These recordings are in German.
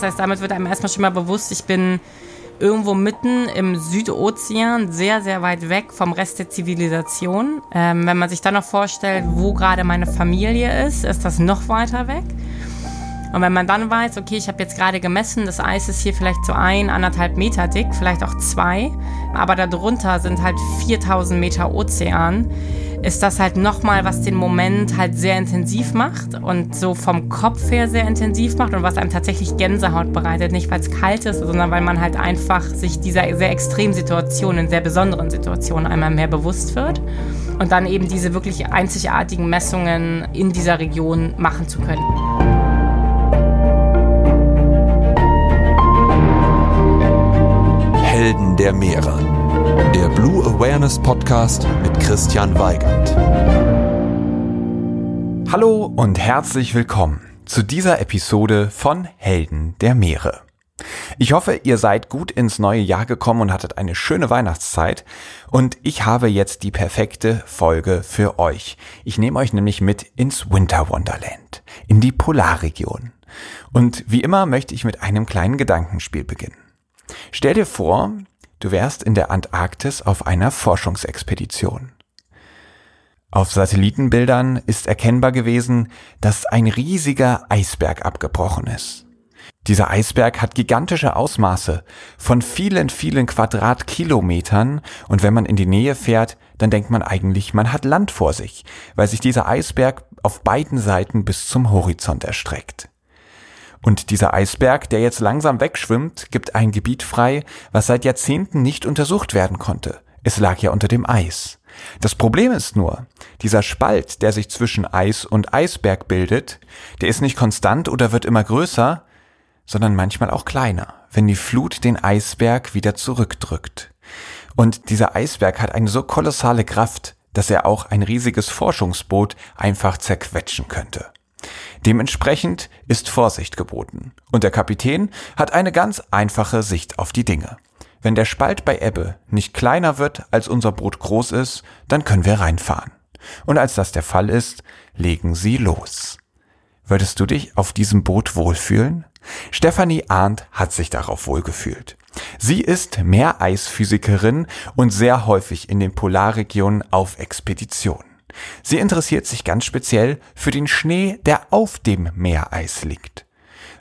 Das heißt, damit wird einem erstmal schon mal bewusst, ich bin irgendwo mitten im Südozean, sehr, sehr weit weg vom Rest der Zivilisation. Ähm, wenn man sich dann noch vorstellt, wo gerade meine Familie ist, ist das noch weiter weg. Und wenn man dann weiß, okay, ich habe jetzt gerade gemessen, das Eis ist hier vielleicht so ein, anderthalb Meter dick, vielleicht auch zwei, aber darunter sind halt 4000 Meter Ozean, ist das halt nochmal, was den Moment halt sehr intensiv macht und so vom Kopf her sehr intensiv macht und was einem tatsächlich Gänsehaut bereitet. Nicht, weil es kalt ist, sondern weil man halt einfach sich dieser sehr extremen Situation, in sehr besonderen Situationen einmal mehr bewusst wird und dann eben diese wirklich einzigartigen Messungen in dieser Region machen zu können. Der Meere. Der Blue Awareness Podcast mit Christian Weigand. Hallo und herzlich willkommen zu dieser Episode von Helden der Meere. Ich hoffe, ihr seid gut ins neue Jahr gekommen und hattet eine schöne Weihnachtszeit. Und ich habe jetzt die perfekte Folge für euch. Ich nehme euch nämlich mit ins Winter Wonderland, in die Polarregion. Und wie immer möchte ich mit einem kleinen Gedankenspiel beginnen. Stell dir vor, du wärst in der Antarktis auf einer Forschungsexpedition. Auf Satellitenbildern ist erkennbar gewesen, dass ein riesiger Eisberg abgebrochen ist. Dieser Eisberg hat gigantische Ausmaße von vielen, vielen Quadratkilometern und wenn man in die Nähe fährt, dann denkt man eigentlich, man hat Land vor sich, weil sich dieser Eisberg auf beiden Seiten bis zum Horizont erstreckt. Und dieser Eisberg, der jetzt langsam wegschwimmt, gibt ein Gebiet frei, was seit Jahrzehnten nicht untersucht werden konnte. Es lag ja unter dem Eis. Das Problem ist nur, dieser Spalt, der sich zwischen Eis und Eisberg bildet, der ist nicht konstant oder wird immer größer, sondern manchmal auch kleiner, wenn die Flut den Eisberg wieder zurückdrückt. Und dieser Eisberg hat eine so kolossale Kraft, dass er auch ein riesiges Forschungsboot einfach zerquetschen könnte. Dementsprechend ist Vorsicht geboten. Und der Kapitän hat eine ganz einfache Sicht auf die Dinge. Wenn der Spalt bei Ebbe nicht kleiner wird, als unser Boot groß ist, dann können wir reinfahren. Und als das der Fall ist, legen sie los. Würdest du dich auf diesem Boot wohlfühlen? Stefanie Arndt hat sich darauf wohlgefühlt. Sie ist Meereisphysikerin und sehr häufig in den Polarregionen auf Expedition. Sie interessiert sich ganz speziell für den Schnee, der auf dem Meereis liegt.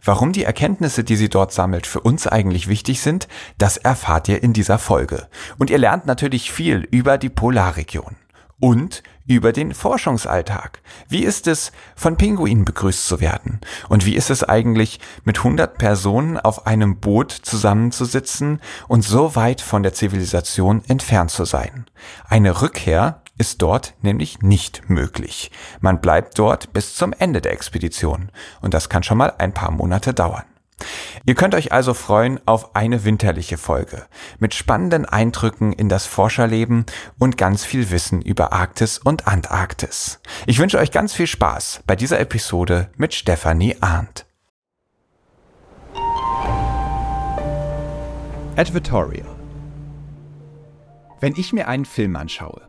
Warum die Erkenntnisse, die sie dort sammelt, für uns eigentlich wichtig sind, das erfahrt ihr in dieser Folge. Und ihr lernt natürlich viel über die Polarregion und über den Forschungsalltag. Wie ist es, von Pinguinen begrüßt zu werden? Und wie ist es eigentlich, mit 100 Personen auf einem Boot zusammenzusitzen und so weit von der Zivilisation entfernt zu sein? Eine Rückkehr ist dort nämlich nicht möglich. Man bleibt dort bis zum Ende der Expedition und das kann schon mal ein paar Monate dauern. Ihr könnt euch also freuen auf eine winterliche Folge mit spannenden Eindrücken in das Forscherleben und ganz viel Wissen über Arktis und Antarktis. Ich wünsche euch ganz viel Spaß bei dieser Episode mit Stefanie Arndt. Advertorial Wenn ich mir einen Film anschaue,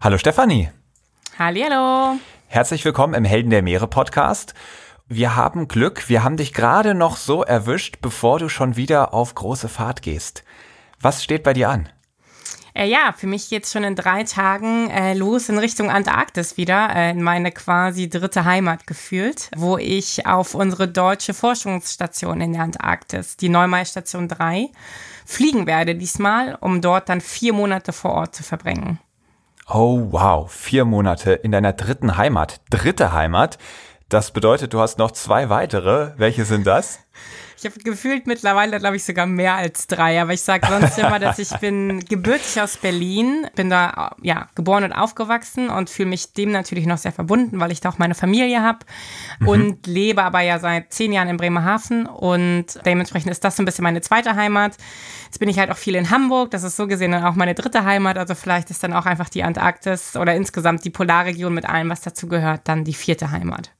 Hallo Stefanie. Hallihallo. Herzlich willkommen im Helden der Meere Podcast. Wir haben Glück, wir haben dich gerade noch so erwischt, bevor du schon wieder auf große Fahrt gehst. Was steht bei dir an? Äh, ja, für mich geht's schon in drei Tagen äh, los in Richtung Antarktis wieder, äh, in meine quasi dritte Heimat gefühlt, wo ich auf unsere deutsche Forschungsstation in der Antarktis, die Neumai-Station 3, fliegen werde diesmal, um dort dann vier Monate vor Ort zu verbringen. Oh wow, vier Monate in deiner dritten Heimat. Dritte Heimat? Das bedeutet, du hast noch zwei weitere. Welche sind das? Ich habe gefühlt mittlerweile, glaube ich, sogar mehr als drei. Aber ich sage sonst immer, dass ich bin gebürtig aus Berlin, bin da ja geboren und aufgewachsen und fühle mich dem natürlich noch sehr verbunden, weil ich da auch meine Familie habe mhm. und lebe aber ja seit zehn Jahren in Bremerhaven und dementsprechend ist das so ein bisschen meine zweite Heimat. Jetzt bin ich halt auch viel in Hamburg. Das ist so gesehen dann auch meine dritte Heimat. Also vielleicht ist dann auch einfach die Antarktis oder insgesamt die Polarregion mit allem, was dazu gehört, dann die vierte Heimat.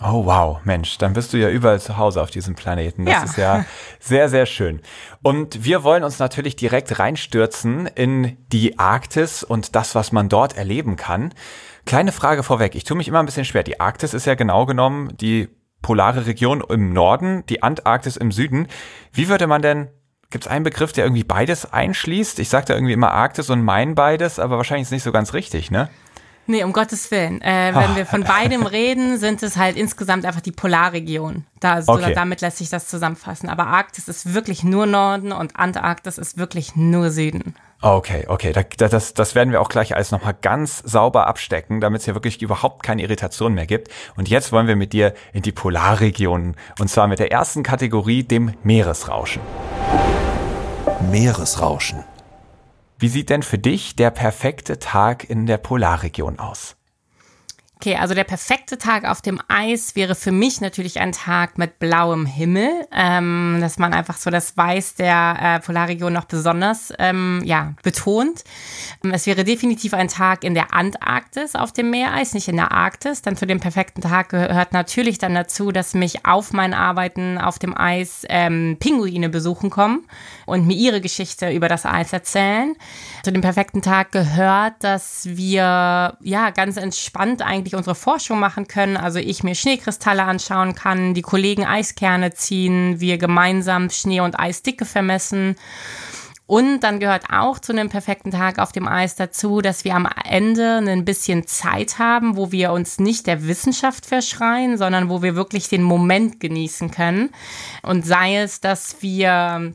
Oh wow, Mensch, dann bist du ja überall zu Hause auf diesem Planeten. Das ja. ist ja sehr, sehr schön. Und wir wollen uns natürlich direkt reinstürzen in die Arktis und das, was man dort erleben kann. Kleine Frage vorweg, ich tue mich immer ein bisschen schwer. Die Arktis ist ja genau genommen die polare Region im Norden, die Antarktis im Süden. Wie würde man denn Gibt es einen Begriff, der irgendwie beides einschließt? Ich sage da irgendwie immer Arktis und mein beides, aber wahrscheinlich ist es nicht so ganz richtig, ne? Nee, um Gottes Willen. Äh, wenn wir von beidem reden, sind es halt insgesamt einfach die Polarregion. Da, so, okay. Damit lässt sich das zusammenfassen. Aber Arktis ist wirklich nur Norden und Antarktis ist wirklich nur Süden. Okay, okay. Da, das, das werden wir auch gleich alles nochmal ganz sauber abstecken, damit es hier wirklich überhaupt keine Irritation mehr gibt. Und jetzt wollen wir mit dir in die Polarregionen. Und zwar mit der ersten Kategorie, dem Meeresrauschen. Meeresrauschen. Wie sieht denn für dich der perfekte Tag in der Polarregion aus? Okay, also der perfekte Tag auf dem Eis wäre für mich natürlich ein Tag mit blauem Himmel, ähm, dass man einfach so das Weiß der äh, Polarregion noch besonders ähm, ja, betont. Es wäre definitiv ein Tag in der Antarktis auf dem Meereis, nicht in der Arktis. Dann zu dem perfekten Tag gehört natürlich dann dazu, dass mich auf meinen Arbeiten auf dem Eis ähm, Pinguine besuchen kommen und mir ihre Geschichte über das Eis erzählen. Zu dem perfekten Tag gehört, dass wir ja ganz entspannt eigentlich gleichzeitig unsere Forschung machen können. Also ich mir Schneekristalle anschauen kann, die Kollegen Eiskerne ziehen, wir gemeinsam Schnee- und Eisdicke vermessen. Und dann gehört auch zu einem perfekten Tag auf dem Eis dazu, dass wir am Ende ein bisschen Zeit haben, wo wir uns nicht der Wissenschaft verschreien, sondern wo wir wirklich den Moment genießen können. Und sei es, dass wir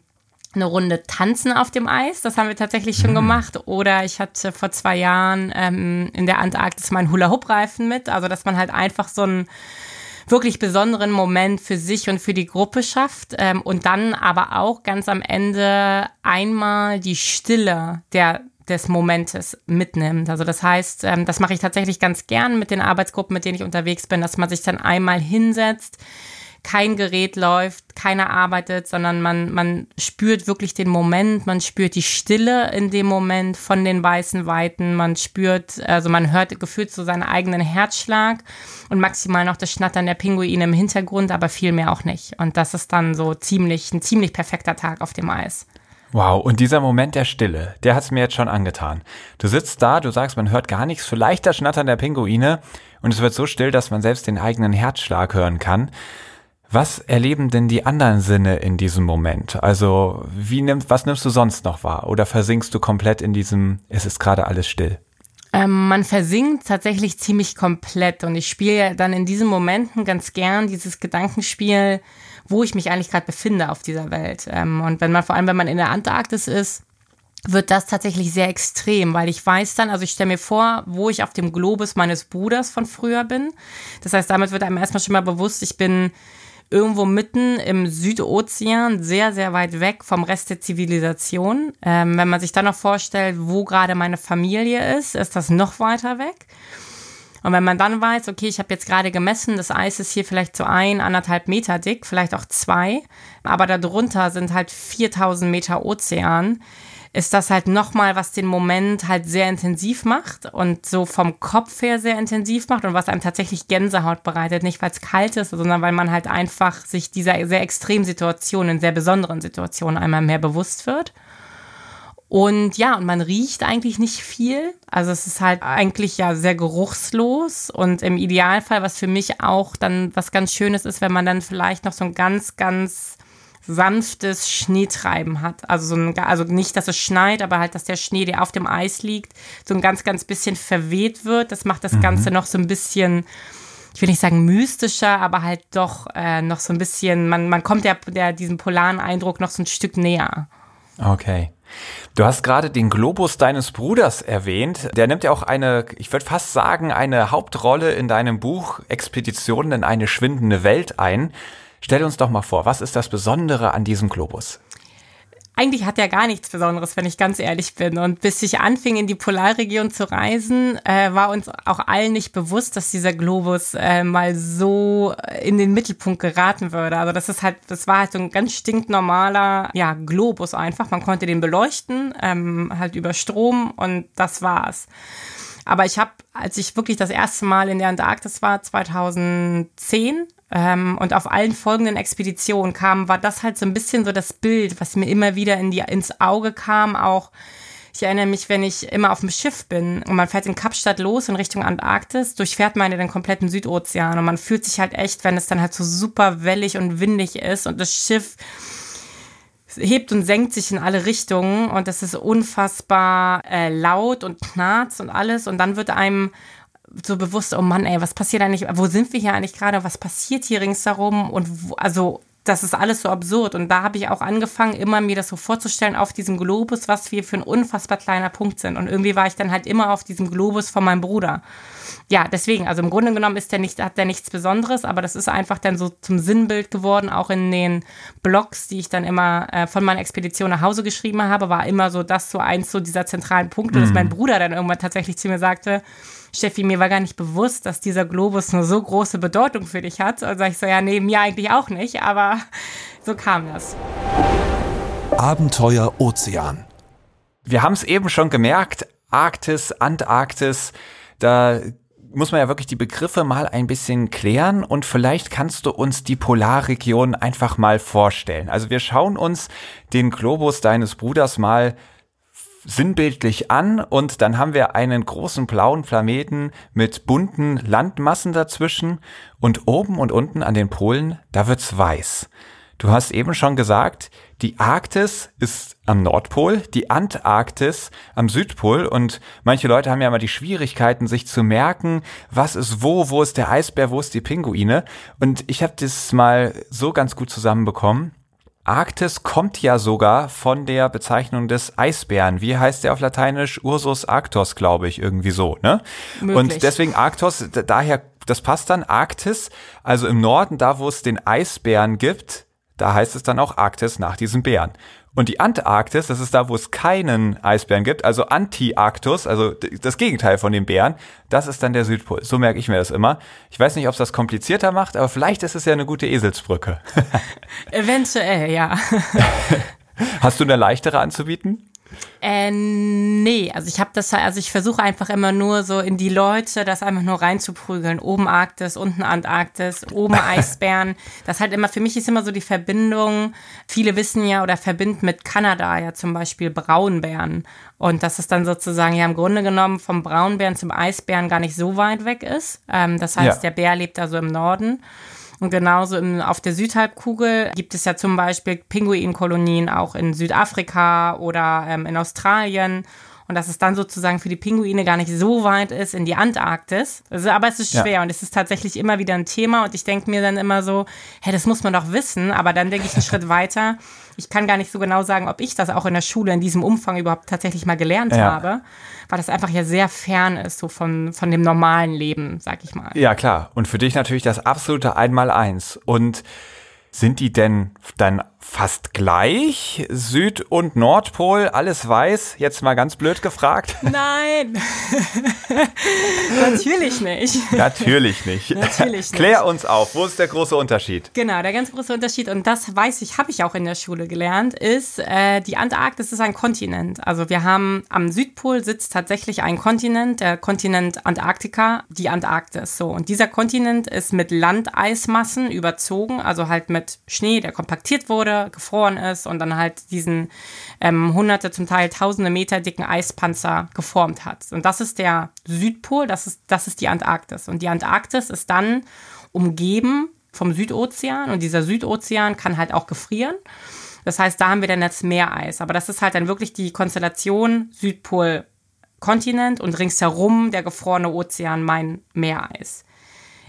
eine Runde tanzen auf dem Eis. Das haben wir tatsächlich schon mhm. gemacht. Oder ich hatte vor zwei Jahren ähm, in der Antarktis meinen Hula-Hoop-Reifen mit. Also, dass man halt einfach so einen wirklich besonderen Moment für sich und für die Gruppe schafft. Ähm, und dann aber auch ganz am Ende einmal die Stille der des Momentes mitnimmt. Also das heißt, ähm, das mache ich tatsächlich ganz gern mit den Arbeitsgruppen, mit denen ich unterwegs bin, dass man sich dann einmal hinsetzt, kein Gerät läuft, keiner arbeitet, sondern man, man spürt wirklich den Moment, man spürt die Stille in dem Moment von den weißen Weiten, man spürt, also man hört gefühlt so seinen eigenen Herzschlag und maximal noch das Schnattern der Pinguine im Hintergrund, aber viel mehr auch nicht. Und das ist dann so ziemlich, ein ziemlich perfekter Tag auf dem Eis. Wow, und dieser Moment der Stille, der hat es mir jetzt schon angetan. Du sitzt da, du sagst, man hört gar nichts, vielleicht das Schnattern der Pinguine und es wird so still, dass man selbst den eigenen Herzschlag hören kann. Was erleben denn die anderen Sinne in diesem Moment? Also, wie nimmst, was nimmst du sonst noch wahr? Oder versinkst du komplett in diesem, es ist gerade alles still? Ähm, man versinkt tatsächlich ziemlich komplett und ich spiele dann in diesen Momenten ganz gern dieses Gedankenspiel, wo ich mich eigentlich gerade befinde auf dieser Welt. Ähm, und wenn man, vor allem wenn man in der Antarktis ist, wird das tatsächlich sehr extrem, weil ich weiß dann, also ich stelle mir vor, wo ich auf dem Globus meines Bruders von früher bin. Das heißt, damit wird einem erstmal schon mal bewusst, ich bin irgendwo mitten im Südozean, sehr, sehr weit weg vom Rest der Zivilisation. Ähm, wenn man sich dann noch vorstellt, wo gerade meine Familie ist, ist das noch weiter weg. Und wenn man dann weiß, okay, ich habe jetzt gerade gemessen, das Eis ist hier vielleicht so ein, anderthalb Meter dick, vielleicht auch zwei, aber darunter sind halt 4000 Meter Ozean, ist das halt nochmal, was den Moment halt sehr intensiv macht und so vom Kopf her sehr intensiv macht und was einem tatsächlich Gänsehaut bereitet. Nicht, weil es kalt ist, sondern weil man halt einfach sich dieser sehr extremen Situationen, sehr besonderen Situationen einmal mehr bewusst wird. Und ja, und man riecht eigentlich nicht viel. Also es ist halt eigentlich ja sehr geruchslos. Und im Idealfall, was für mich auch dann was ganz Schönes ist, wenn man dann vielleicht noch so ein ganz, ganz sanftes Schneetreiben hat. Also, so ein, also nicht, dass es schneit, aber halt, dass der Schnee, der auf dem Eis liegt, so ein ganz, ganz bisschen verweht wird. Das macht das mhm. Ganze noch so ein bisschen, ich will nicht sagen mystischer, aber halt doch äh, noch so ein bisschen, man, man kommt der, der diesem polaren Eindruck noch so ein Stück näher. Okay. Du hast gerade den Globus deines Bruders erwähnt. Der nimmt ja auch eine, ich würde fast sagen, eine Hauptrolle in deinem Buch Expeditionen in eine schwindende Welt ein. Stell uns doch mal vor, was ist das Besondere an diesem Globus? eigentlich hat er gar nichts Besonderes, wenn ich ganz ehrlich bin. Und bis ich anfing, in die Polarregion zu reisen, äh, war uns auch allen nicht bewusst, dass dieser Globus äh, mal so in den Mittelpunkt geraten würde. Also das ist halt, das war halt so ein ganz stinknormaler, ja, Globus einfach. Man konnte den beleuchten, ähm, halt über Strom und das war's. Aber ich habe, als ich wirklich das erste Mal in der Antarktis war, 2010, ähm, und auf allen folgenden Expeditionen kam, war das halt so ein bisschen so das Bild, was mir immer wieder in die, ins Auge kam. Auch ich erinnere mich, wenn ich immer auf dem Schiff bin und man fährt in Kapstadt los in Richtung Antarktis, durchfährt man ja den kompletten Südozean und man fühlt sich halt echt, wenn es dann halt so super wellig und windig ist und das Schiff hebt und senkt sich in alle Richtungen und das ist unfassbar äh, laut und knarzt und alles und dann wird einem so bewusst, oh Mann, ey, was passiert eigentlich, wo sind wir hier eigentlich gerade, was passiert hier ringsherum und wo, also das ist alles so absurd. Und da habe ich auch angefangen, immer mir das so vorzustellen auf diesem Globus, was wir für ein unfassbar kleiner Punkt sind. Und irgendwie war ich dann halt immer auf diesem Globus von meinem Bruder. Ja, deswegen, also im Grunde genommen ist der nicht, hat der nichts Besonderes, aber das ist einfach dann so zum Sinnbild geworden, auch in den Blogs, die ich dann immer äh, von meiner Expedition nach Hause geschrieben habe, war immer so das so eins so dieser zentralen Punkte, mhm. dass mein Bruder dann irgendwann tatsächlich zu mir sagte, Steffi, mir war gar nicht bewusst, dass dieser Globus eine so große Bedeutung für dich hat. Und sag ich so, ja, nee, mir eigentlich auch nicht, aber so kam das. Abenteuer Ozean. Wir haben es eben schon gemerkt, Arktis, Antarktis, da muss man ja wirklich die Begriffe mal ein bisschen klären und vielleicht kannst du uns die Polarregion einfach mal vorstellen. Also wir schauen uns den Globus deines Bruders mal sinnbildlich an und dann haben wir einen großen blauen Planeten mit bunten Landmassen dazwischen und oben und unten an den Polen, da wird's weiß. Du hast eben schon gesagt, die Arktis ist am Nordpol, die Antarktis am Südpol und manche Leute haben ja immer die Schwierigkeiten, sich zu merken, was ist wo, wo ist der Eisbär, wo ist die Pinguine und ich habe das mal so ganz gut zusammenbekommen. Arktis kommt ja sogar von der Bezeichnung des Eisbären. Wie heißt der auf Lateinisch? Ursus arctos, glaube ich, irgendwie so, ne? Möglich. Und deswegen Arctos, daher, das passt dann, Arktis, also im Norden, da wo es den Eisbären gibt, da heißt es dann auch Arktis nach diesem Bären. Und die Antarktis, das ist da, wo es keinen Eisbären gibt, also Anti-Arctus, also das Gegenteil von dem Bären, das ist dann der Südpol. So merke ich mir das immer. Ich weiß nicht, ob es das komplizierter macht, aber vielleicht ist es ja eine gute Eselsbrücke. Eventuell, ja. Hast du eine leichtere anzubieten? Äh, nee, also ich habe das, also ich versuche einfach immer nur so in die Leute das einfach nur reinzuprügeln. Oben Arktis, unten Antarktis, oben Eisbären. das halt immer, für mich ist immer so die Verbindung, viele wissen ja oder verbinden mit Kanada ja zum Beispiel Braunbären. Und dass es dann sozusagen ja im Grunde genommen vom Braunbären zum Eisbären gar nicht so weit weg ist. Ähm, das heißt, ja. der Bär lebt also im Norden. Und genauso im, auf der Südhalbkugel gibt es ja zum Beispiel Pinguinkolonien auch in Südafrika oder ähm, in Australien. Und dass es dann sozusagen für die Pinguine gar nicht so weit ist in die Antarktis. Also, aber es ist schwer ja. und es ist tatsächlich immer wieder ein Thema. Und ich denke mir dann immer so, hey, das muss man doch wissen. Aber dann denke ich einen Schritt weiter. Ich kann gar nicht so genau sagen, ob ich das auch in der Schule in diesem Umfang überhaupt tatsächlich mal gelernt ja. habe weil das einfach ja sehr fern ist, so von, von dem normalen Leben, sag ich mal. Ja, klar. Und für dich natürlich das absolute Einmaleins. Und sind die denn dann fast gleich. Süd- und Nordpol, alles weiß. Jetzt mal ganz blöd gefragt. Nein, natürlich nicht. Natürlich nicht. Natürlich nicht. Klär uns auf, wo ist der große Unterschied? Genau, der ganz große Unterschied, und das weiß ich, habe ich auch in der Schule gelernt, ist, äh, die Antarktis ist ein Kontinent. Also wir haben am Südpol sitzt tatsächlich ein Kontinent, der Kontinent Antarktika, die Antarktis. So, und dieser Kontinent ist mit Landeismassen überzogen, also halt mit Schnee, der kompaktiert wurde, gefroren ist und dann halt diesen ähm, hunderte, zum Teil tausende Meter dicken Eispanzer geformt hat. Und das ist der Südpol, das ist, das ist die Antarktis. Und die Antarktis ist dann umgeben vom Südozean und dieser Südozean kann halt auch gefrieren. Das heißt, da haben wir dann das Meereis. Aber das ist halt dann wirklich die Konstellation Südpol Kontinent und ringsherum der gefrorene Ozean mein Meereis.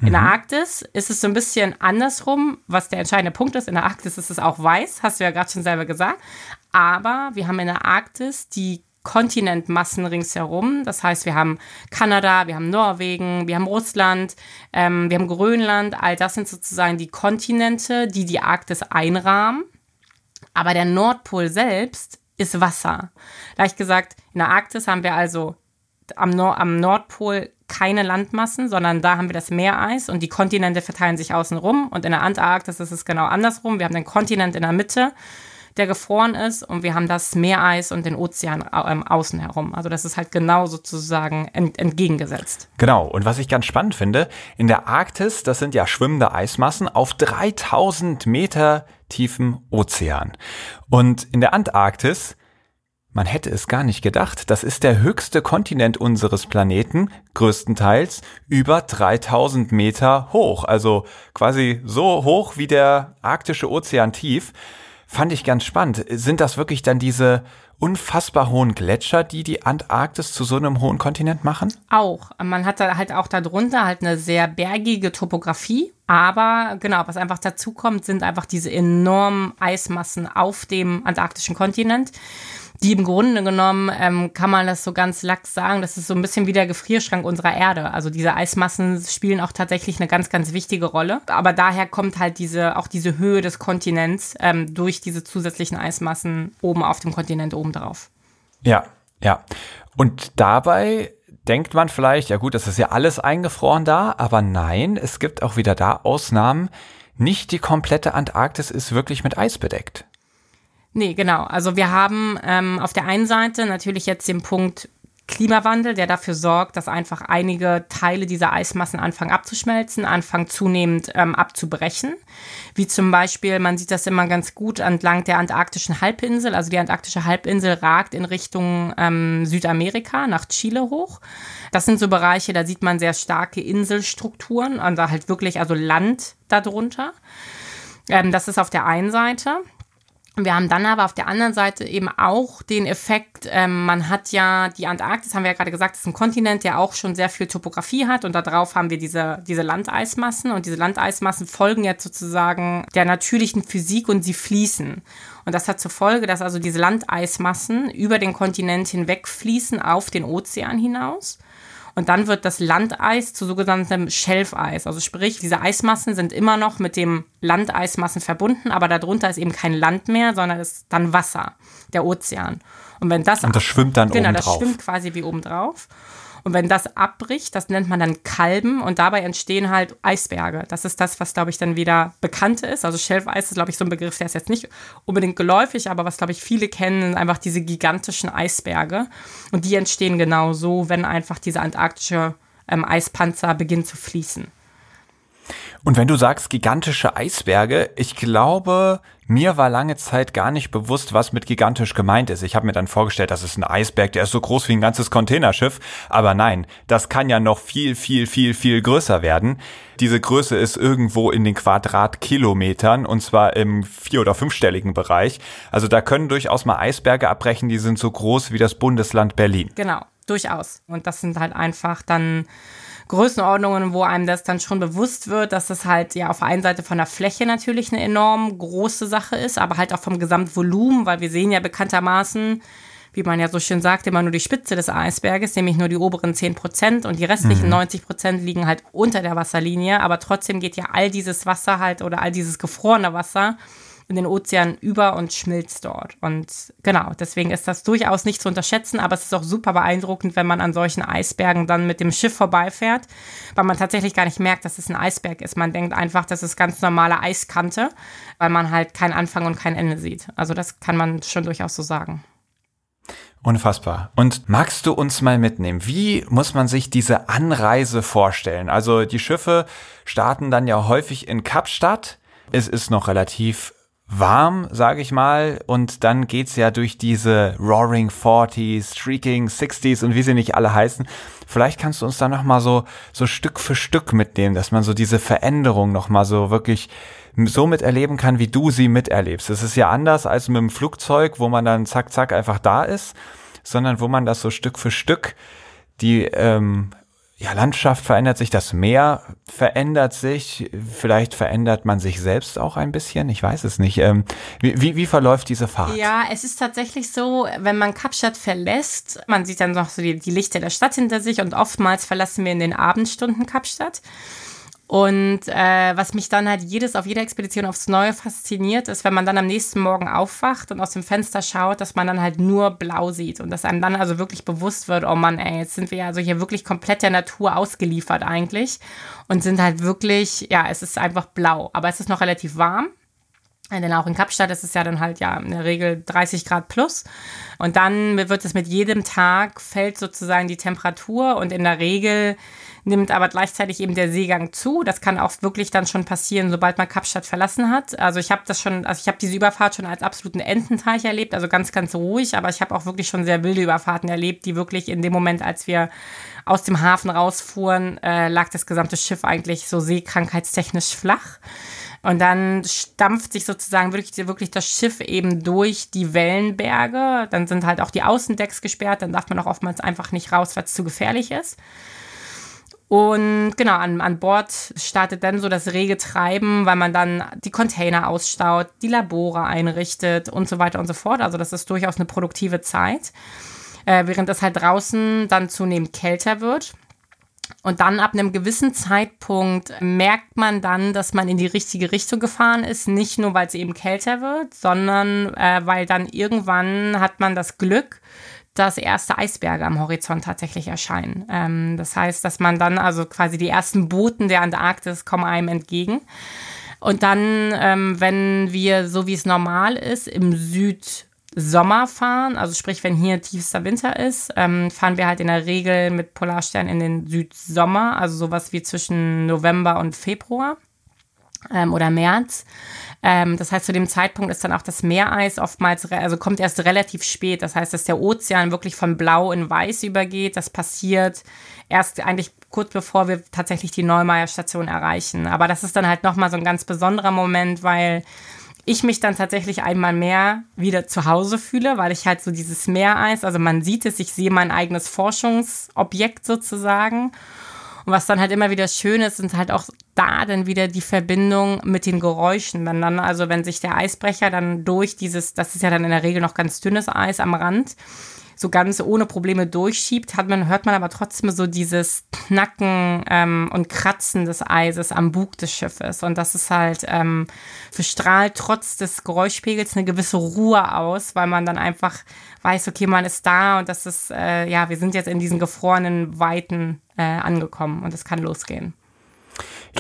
In der Arktis ist es so ein bisschen andersrum, was der entscheidende Punkt ist. In der Arktis ist es auch weiß, hast du ja gerade schon selber gesagt. Aber wir haben in der Arktis die Kontinentmassen ringsherum. Das heißt, wir haben Kanada, wir haben Norwegen, wir haben Russland, ähm, wir haben Grönland. All das sind sozusagen die Kontinente, die die Arktis einrahmen. Aber der Nordpol selbst ist Wasser. Leicht gesagt, in der Arktis haben wir also am, Nor am Nordpol keine Landmassen, sondern da haben wir das Meereis und die Kontinente verteilen sich außenrum. Und in der Antarktis ist es genau andersrum. Wir haben den Kontinent in der Mitte, der gefroren ist, und wir haben das Meereis und den Ozean ähm, außen herum. Also das ist halt genau sozusagen ent entgegengesetzt. Genau, und was ich ganz spannend finde, in der Arktis, das sind ja schwimmende Eismassen auf 3000 Meter tiefem Ozean. Und in der Antarktis, man hätte es gar nicht gedacht, das ist der höchste Kontinent unseres Planeten, größtenteils über 3000 Meter hoch, also quasi so hoch wie der arktische Ozean tief. Fand ich ganz spannend. Sind das wirklich dann diese unfassbar hohen Gletscher, die die Antarktis zu so einem hohen Kontinent machen? Auch. Man hat da halt auch darunter halt eine sehr bergige Topografie. Aber genau, was einfach dazu kommt, sind einfach diese enormen Eismassen auf dem antarktischen Kontinent die im Grunde genommen, ähm, kann man das so ganz lax sagen, das ist so ein bisschen wie der Gefrierschrank unserer Erde. Also diese Eismassen spielen auch tatsächlich eine ganz, ganz wichtige Rolle. Aber daher kommt halt diese, auch diese Höhe des Kontinents ähm, durch diese zusätzlichen Eismassen oben auf dem Kontinent oben drauf. Ja, ja. Und dabei denkt man vielleicht, ja gut, das ist ja alles eingefroren da, aber nein, es gibt auch wieder da Ausnahmen. Nicht die komplette Antarktis ist wirklich mit Eis bedeckt. Nee, genau. Also wir haben ähm, auf der einen Seite natürlich jetzt den Punkt Klimawandel, der dafür sorgt, dass einfach einige Teile dieser Eismassen anfangen abzuschmelzen, anfangen zunehmend ähm, abzubrechen. Wie zum Beispiel, man sieht das immer ganz gut entlang der antarktischen Halbinsel. Also die antarktische Halbinsel ragt in Richtung ähm, Südamerika, nach Chile hoch. Das sind so Bereiche, da sieht man sehr starke Inselstrukturen und da halt wirklich also Land darunter. Ähm, das ist auf der einen Seite. Wir haben dann aber auf der anderen Seite eben auch den Effekt, ähm, man hat ja die Antarktis, haben wir ja gerade gesagt, ist ein Kontinent, der auch schon sehr viel Topografie hat und darauf haben wir diese, diese Landeismassen und diese Landeismassen folgen jetzt sozusagen der natürlichen Physik und sie fließen. Und das hat zur Folge, dass also diese Landeismassen über den Kontinent hinweg fließen auf den Ozean hinaus. Und dann wird das Landeis zu sogenanntem Schelfeis. Also sprich, diese Eismassen sind immer noch mit dem Landeismassen verbunden, aber darunter ist eben kein Land mehr, sondern ist dann Wasser, der Ozean. Und wenn das und das schwimmt dann genau, oben das drauf. schwimmt quasi wie oben drauf. Und wenn das abbricht, das nennt man dann Kalben und dabei entstehen halt Eisberge. Das ist das, was, glaube ich, dann wieder bekannt ist. Also Schelfeis ist, glaube ich, so ein Begriff, der ist jetzt nicht unbedingt geläufig, aber was, glaube ich, viele kennen, sind einfach diese gigantischen Eisberge. Und die entstehen genau so, wenn einfach dieser antarktische ähm, Eispanzer beginnt zu fließen. Und wenn du sagst gigantische Eisberge, ich glaube, mir war lange Zeit gar nicht bewusst, was mit gigantisch gemeint ist. Ich habe mir dann vorgestellt, das ist ein Eisberg, der ist so groß wie ein ganzes Containerschiff. Aber nein, das kann ja noch viel, viel, viel, viel größer werden. Diese Größe ist irgendwo in den Quadratkilometern und zwar im vier- oder fünfstelligen Bereich. Also da können durchaus mal Eisberge abbrechen, die sind so groß wie das Bundesland Berlin. Genau, durchaus. Und das sind halt einfach dann Größenordnungen, wo einem das dann schon bewusst wird, dass das halt ja auf der einen Seite von der Fläche natürlich eine enorm große Sache ist, aber halt auch vom Gesamtvolumen, weil wir sehen ja bekanntermaßen, wie man ja so schön sagt, immer nur die Spitze des Eisberges, nämlich nur die oberen 10 Prozent und die restlichen Mhm. 90 Prozent liegen halt unter der Wasserlinie, aber trotzdem geht ja all dieses Wasser halt oder all dieses gefrorene Wasser in den Ozean über und schmilzt dort. Und genau, deswegen ist das durchaus nicht zu unterschätzen, aber es ist auch super beeindruckend, wenn man an solchen Eisbergen dann mit dem Schiff vorbeifährt, weil man tatsächlich gar nicht merkt, dass es ein Eisberg ist. Man denkt einfach, das ist ganz normale Eiskante, weil man halt keinen Anfang und kein Ende sieht. Also das kann man schon durchaus so sagen. Unfassbar. Und magst du uns mal mitnehmen? Wie muss man sich diese Anreise vorstellen? Also die Schiffe starten dann ja häufig in Kapstadt. Es ist noch relativ warm, sage ich mal, und dann geht's ja durch diese Roaring Forties, Streaking Sixties und wie sie nicht alle heißen. Vielleicht kannst du uns da noch mal so so Stück für Stück mitnehmen, dass man so diese Veränderung noch mal so wirklich so miterleben kann, wie du sie miterlebst. Es ist ja anders als mit dem Flugzeug, wo man dann zack zack einfach da ist, sondern wo man das so Stück für Stück die ähm, ja, Landschaft verändert sich, das Meer verändert sich, vielleicht verändert man sich selbst auch ein bisschen, ich weiß es nicht. Ähm, wie, wie, wie verläuft diese Fahrt? Ja, es ist tatsächlich so, wenn man Kapstadt verlässt, man sieht dann noch so die, die Lichter der Stadt hinter sich und oftmals verlassen wir in den Abendstunden Kapstadt. Und äh, was mich dann halt jedes auf jeder Expedition aufs Neue fasziniert, ist, wenn man dann am nächsten Morgen aufwacht und aus dem Fenster schaut, dass man dann halt nur blau sieht und dass einem dann also wirklich bewusst wird, oh Mann, ey, jetzt sind wir also hier wirklich komplett der Natur ausgeliefert eigentlich und sind halt wirklich, ja, es ist einfach blau, aber es ist noch relativ warm. Denn auch in Kapstadt ist es ja dann halt ja in der Regel 30 Grad plus. Und dann wird es mit jedem Tag fällt sozusagen die Temperatur und in der Regel nimmt aber gleichzeitig eben der Seegang zu. Das kann auch wirklich dann schon passieren, sobald man Kapstadt verlassen hat. Also ich habe das schon, also ich habe diese Überfahrt schon als absoluten Ententeich erlebt, also ganz, ganz ruhig, aber ich habe auch wirklich schon sehr wilde Überfahrten erlebt, die wirklich in dem Moment, als wir aus dem Hafen rausfuhren, äh, lag das gesamte Schiff eigentlich so seekrankheitstechnisch flach. Und dann stampft sich sozusagen wirklich, wirklich das Schiff eben durch die Wellenberge. Dann sind halt auch die Außendecks gesperrt. Dann darf man auch oftmals einfach nicht raus, weil es zu gefährlich ist. Und genau, an, an Bord startet dann so das rege Treiben, weil man dann die Container ausstaut, die Labore einrichtet und so weiter und so fort. Also das ist durchaus eine produktive Zeit. Äh, während es halt draußen dann zunehmend kälter wird. Und dann ab einem gewissen Zeitpunkt merkt man dann, dass man in die richtige Richtung gefahren ist. Nicht nur, weil es eben kälter wird, sondern äh, weil dann irgendwann hat man das Glück, dass erste Eisberge am Horizont tatsächlich erscheinen. Ähm, das heißt, dass man dann also quasi die ersten Booten der Antarktis kommen einem entgegen. Und dann, ähm, wenn wir, so wie es normal ist, im Südsommer fahren, also sprich, wenn hier tiefster Winter ist, ähm, fahren wir halt in der Regel mit Polarstern in den Südsommer, also sowas wie zwischen November und Februar ähm, oder März. Ähm, das heißt, zu dem Zeitpunkt ist dann auch das Meereis oftmals, also kommt erst relativ spät. Das heißt, dass der Ozean wirklich von blau in weiß übergeht. Das passiert erst eigentlich kurz bevor wir tatsächlich die Neumeier Station erreichen. Aber das ist dann halt nochmal so ein ganz besonderer Moment, weil ich mich dann tatsächlich einmal mehr wieder zu Hause fühle, weil ich halt so dieses Meereis, also man sieht es, ich sehe mein eigenes Forschungsobjekt sozusagen. Und was dann halt immer wieder schön ist, sind halt auch da dann wieder die Verbindung mit den Geräuschen. Wenn dann, also wenn sich der Eisbrecher dann durch dieses, das ist ja dann in der Regel noch ganz dünnes Eis am Rand, so ganz ohne Probleme durchschiebt, hat man, hört man aber trotzdem so dieses Knacken ähm, und Kratzen des Eises am Bug des Schiffes. Und das ist halt, ähm, verstrahlt trotz des Geräuschpegels eine gewisse Ruhe aus, weil man dann einfach weiß, okay, man ist da und das ist, äh, ja, wir sind jetzt in diesen gefrorenen Weiten äh, angekommen und es kann losgehen.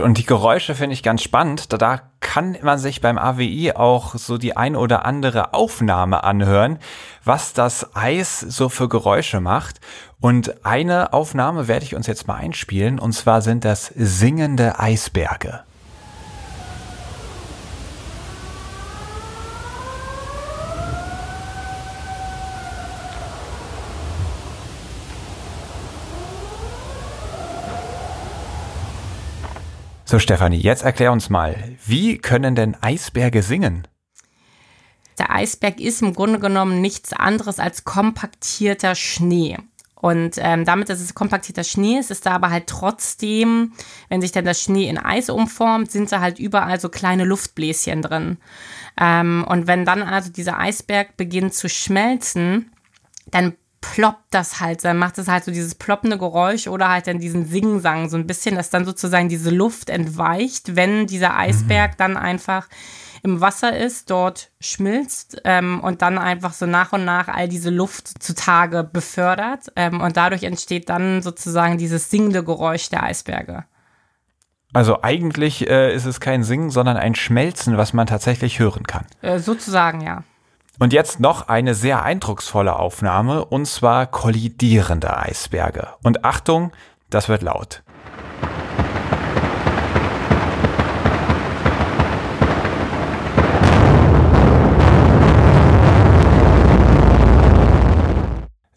Und die Geräusche finde ich ganz spannend. Da, da kann man sich beim AWI auch so die ein oder andere Aufnahme anhören, was das Eis so für Geräusche macht. Und eine Aufnahme werde ich uns jetzt mal einspielen. Und zwar sind das singende Eisberge. So, Stefanie, jetzt erklär uns mal, wie können denn Eisberge singen? Der Eisberg ist im Grunde genommen nichts anderes als kompaktierter Schnee. Und ähm, damit, dass es kompaktierter Schnee ist, ist da aber halt trotzdem, wenn sich dann das Schnee in Eis umformt, sind da halt überall so kleine Luftbläschen drin. Ähm, und wenn dann also dieser Eisberg beginnt zu schmelzen, dann ploppt das halt, dann macht es halt so dieses ploppende Geräusch oder halt dann diesen Singsang so ein bisschen, dass dann sozusagen diese Luft entweicht, wenn dieser Eisberg mhm. dann einfach im Wasser ist, dort schmilzt ähm, und dann einfach so nach und nach all diese Luft zutage befördert. Ähm, und dadurch entsteht dann sozusagen dieses singende Geräusch der Eisberge. Also eigentlich äh, ist es kein Singen, sondern ein Schmelzen, was man tatsächlich hören kann. Äh, sozusagen, ja. Und jetzt noch eine sehr eindrucksvolle Aufnahme, und zwar kollidierende Eisberge. Und Achtung, das wird laut.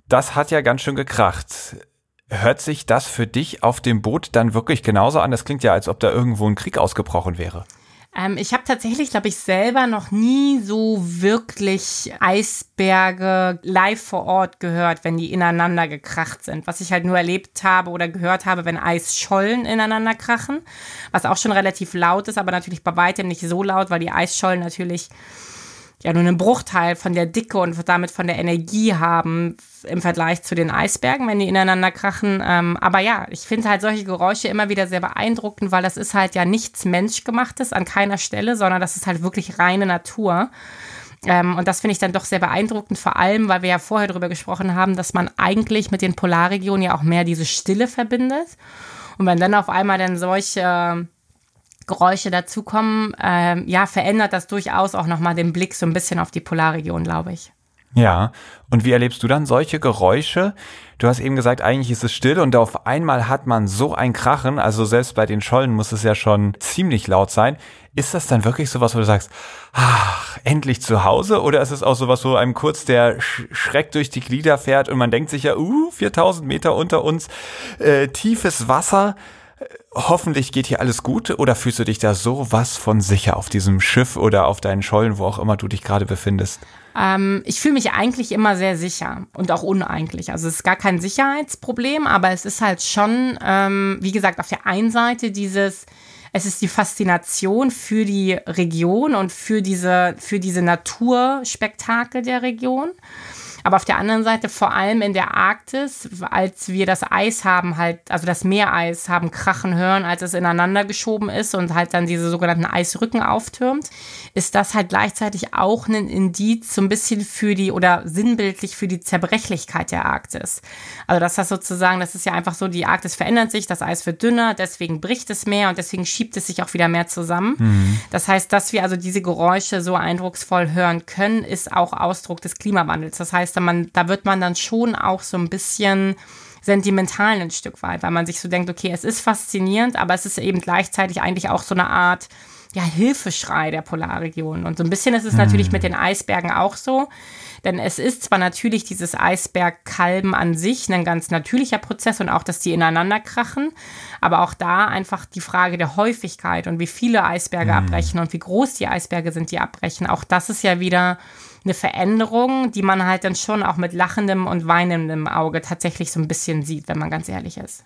Das hat ja ganz schön gekracht. Hört sich das für dich auf dem Boot dann wirklich genauso an? Das klingt ja, als ob da irgendwo ein Krieg ausgebrochen wäre. Ähm, ich habe tatsächlich, glaube ich, selber noch nie so wirklich Eisberge live vor Ort gehört, wenn die ineinander gekracht sind. Was ich halt nur erlebt habe oder gehört habe, wenn Eisschollen ineinander krachen, was auch schon relativ laut ist, aber natürlich bei weitem nicht so laut, weil die Eisschollen natürlich ja nur einen Bruchteil von der Dicke und damit von der Energie haben im Vergleich zu den Eisbergen, wenn die ineinander krachen. Ähm, aber ja, ich finde halt solche Geräusche immer wieder sehr beeindruckend, weil das ist halt ja nichts Menschgemachtes an keiner Stelle, sondern das ist halt wirklich reine Natur. Ähm, und das finde ich dann doch sehr beeindruckend, vor allem, weil wir ja vorher darüber gesprochen haben, dass man eigentlich mit den Polarregionen ja auch mehr diese Stille verbindet. Und wenn dann auf einmal dann solche Geräusche dazukommen, ähm, ja, verändert das durchaus auch nochmal den Blick so ein bisschen auf die Polarregion, glaube ich. Ja, und wie erlebst du dann solche Geräusche? Du hast eben gesagt, eigentlich ist es still und auf einmal hat man so ein Krachen, also selbst bei den Schollen muss es ja schon ziemlich laut sein. Ist das dann wirklich sowas, wo du sagst, ach, endlich zu Hause? Oder ist es auch sowas, wo einem kurz der Sch Schreck durch die Glieder fährt und man denkt sich ja, uh, 4000 Meter unter uns, äh, tiefes Wasser, hoffentlich geht hier alles gut oder fühlst du dich da so was von sicher auf diesem Schiff oder auf deinen Schollen, wo auch immer du dich gerade befindest? Ähm, ich fühle mich eigentlich immer sehr sicher und auch uneigentlich. Also es ist gar kein Sicherheitsproblem, aber es ist halt schon, ähm, wie gesagt, auf der einen Seite dieses, es ist die Faszination für die Region und für diese, für diese Naturspektakel der Region. Aber auf der anderen Seite, vor allem in der Arktis, als wir das Eis haben, halt, also das Meereis haben krachen hören, als es ineinander geschoben ist und halt dann diese sogenannten Eisrücken auftürmt, ist das halt gleichzeitig auch ein Indiz so ein bisschen für die oder sinnbildlich für die Zerbrechlichkeit der Arktis. Also dass das sozusagen, das ist ja einfach so, die Arktis verändert sich, das Eis wird dünner, deswegen bricht es mehr und deswegen schiebt es sich auch wieder mehr zusammen. Mhm. Das heißt, dass wir also diese Geräusche so eindrucksvoll hören können, ist auch Ausdruck des Klimawandels. Das heißt, man, da wird man dann schon auch so ein bisschen sentimental ein Stück weit, weil man sich so denkt, okay, es ist faszinierend, aber es ist eben gleichzeitig eigentlich auch so eine Art ja, Hilfeschrei der Polarregion. Und so ein bisschen ist es mhm. natürlich mit den Eisbergen auch so. Denn es ist zwar natürlich dieses Eisbergkalben an sich ein ganz natürlicher Prozess und auch, dass die ineinander krachen, aber auch da einfach die Frage der Häufigkeit und wie viele Eisberge mhm. abbrechen und wie groß die Eisberge sind, die abbrechen. Auch das ist ja wieder eine Veränderung, die man halt dann schon auch mit lachendem und weinendem Auge tatsächlich so ein bisschen sieht, wenn man ganz ehrlich ist.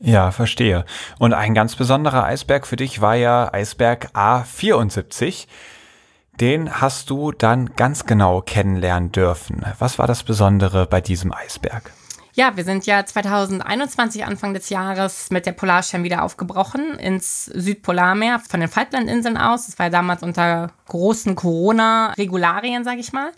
Ja, verstehe. Und ein ganz besonderer Eisberg für dich war ja Eisberg A74. Den hast du dann ganz genau kennenlernen dürfen. Was war das Besondere bei diesem Eisberg? Ja, wir sind ja 2021 Anfang des Jahres mit der Polarstern wieder aufgebrochen ins Südpolarmeer von den Falklandinseln aus. Das war ja damals unter großen Corona-Regularien, sage ich mal.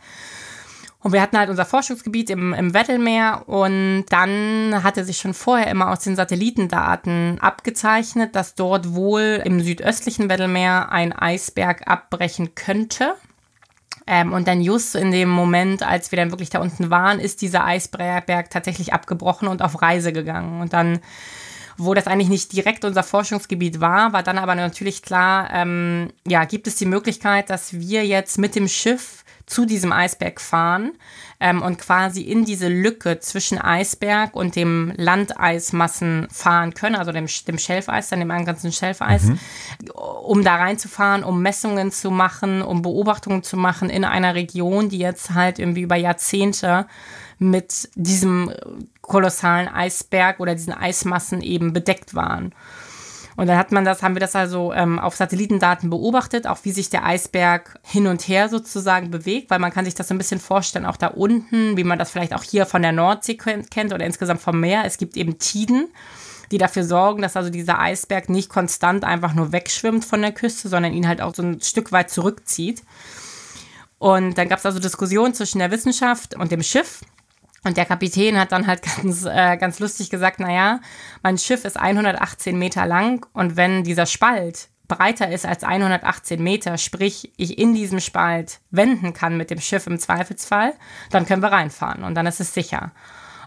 Und wir hatten halt unser Forschungsgebiet im, im Weddellmeer und dann hatte sich schon vorher immer aus den Satellitendaten abgezeichnet, dass dort wohl im südöstlichen Weddellmeer ein Eisberg abbrechen könnte. Ähm, und dann just in dem Moment, als wir dann wirklich da unten waren, ist dieser Eisberg tatsächlich abgebrochen und auf Reise gegangen. Und dann, wo das eigentlich nicht direkt unser Forschungsgebiet war, war dann aber natürlich klar, ähm, ja, gibt es die Möglichkeit, dass wir jetzt mit dem Schiff zu diesem Eisberg fahren ähm, und quasi in diese Lücke zwischen Eisberg und dem Landeismassen fahren können, also dem, dem Schelfeis, dann dem ganzen Schelfeis, mhm. um da reinzufahren, um Messungen zu machen, um Beobachtungen zu machen in einer Region, die jetzt halt irgendwie über Jahrzehnte mit diesem kolossalen Eisberg oder diesen Eismassen eben bedeckt waren. Und dann hat man das, haben wir das also ähm, auf Satellitendaten beobachtet, auch wie sich der Eisberg hin und her sozusagen bewegt, weil man kann sich das so ein bisschen vorstellen, auch da unten, wie man das vielleicht auch hier von der Nordsee kennt oder insgesamt vom Meer. Es gibt eben Tiden, die dafür sorgen, dass also dieser Eisberg nicht konstant einfach nur wegschwimmt von der Küste, sondern ihn halt auch so ein Stück weit zurückzieht. Und dann gab es also Diskussionen zwischen der Wissenschaft und dem Schiff. Und der Kapitän hat dann halt ganz, äh, ganz lustig gesagt, naja, mein Schiff ist 118 Meter lang und wenn dieser Spalt breiter ist als 118 Meter, sprich ich in diesem Spalt wenden kann mit dem Schiff im Zweifelsfall, dann können wir reinfahren und dann ist es sicher.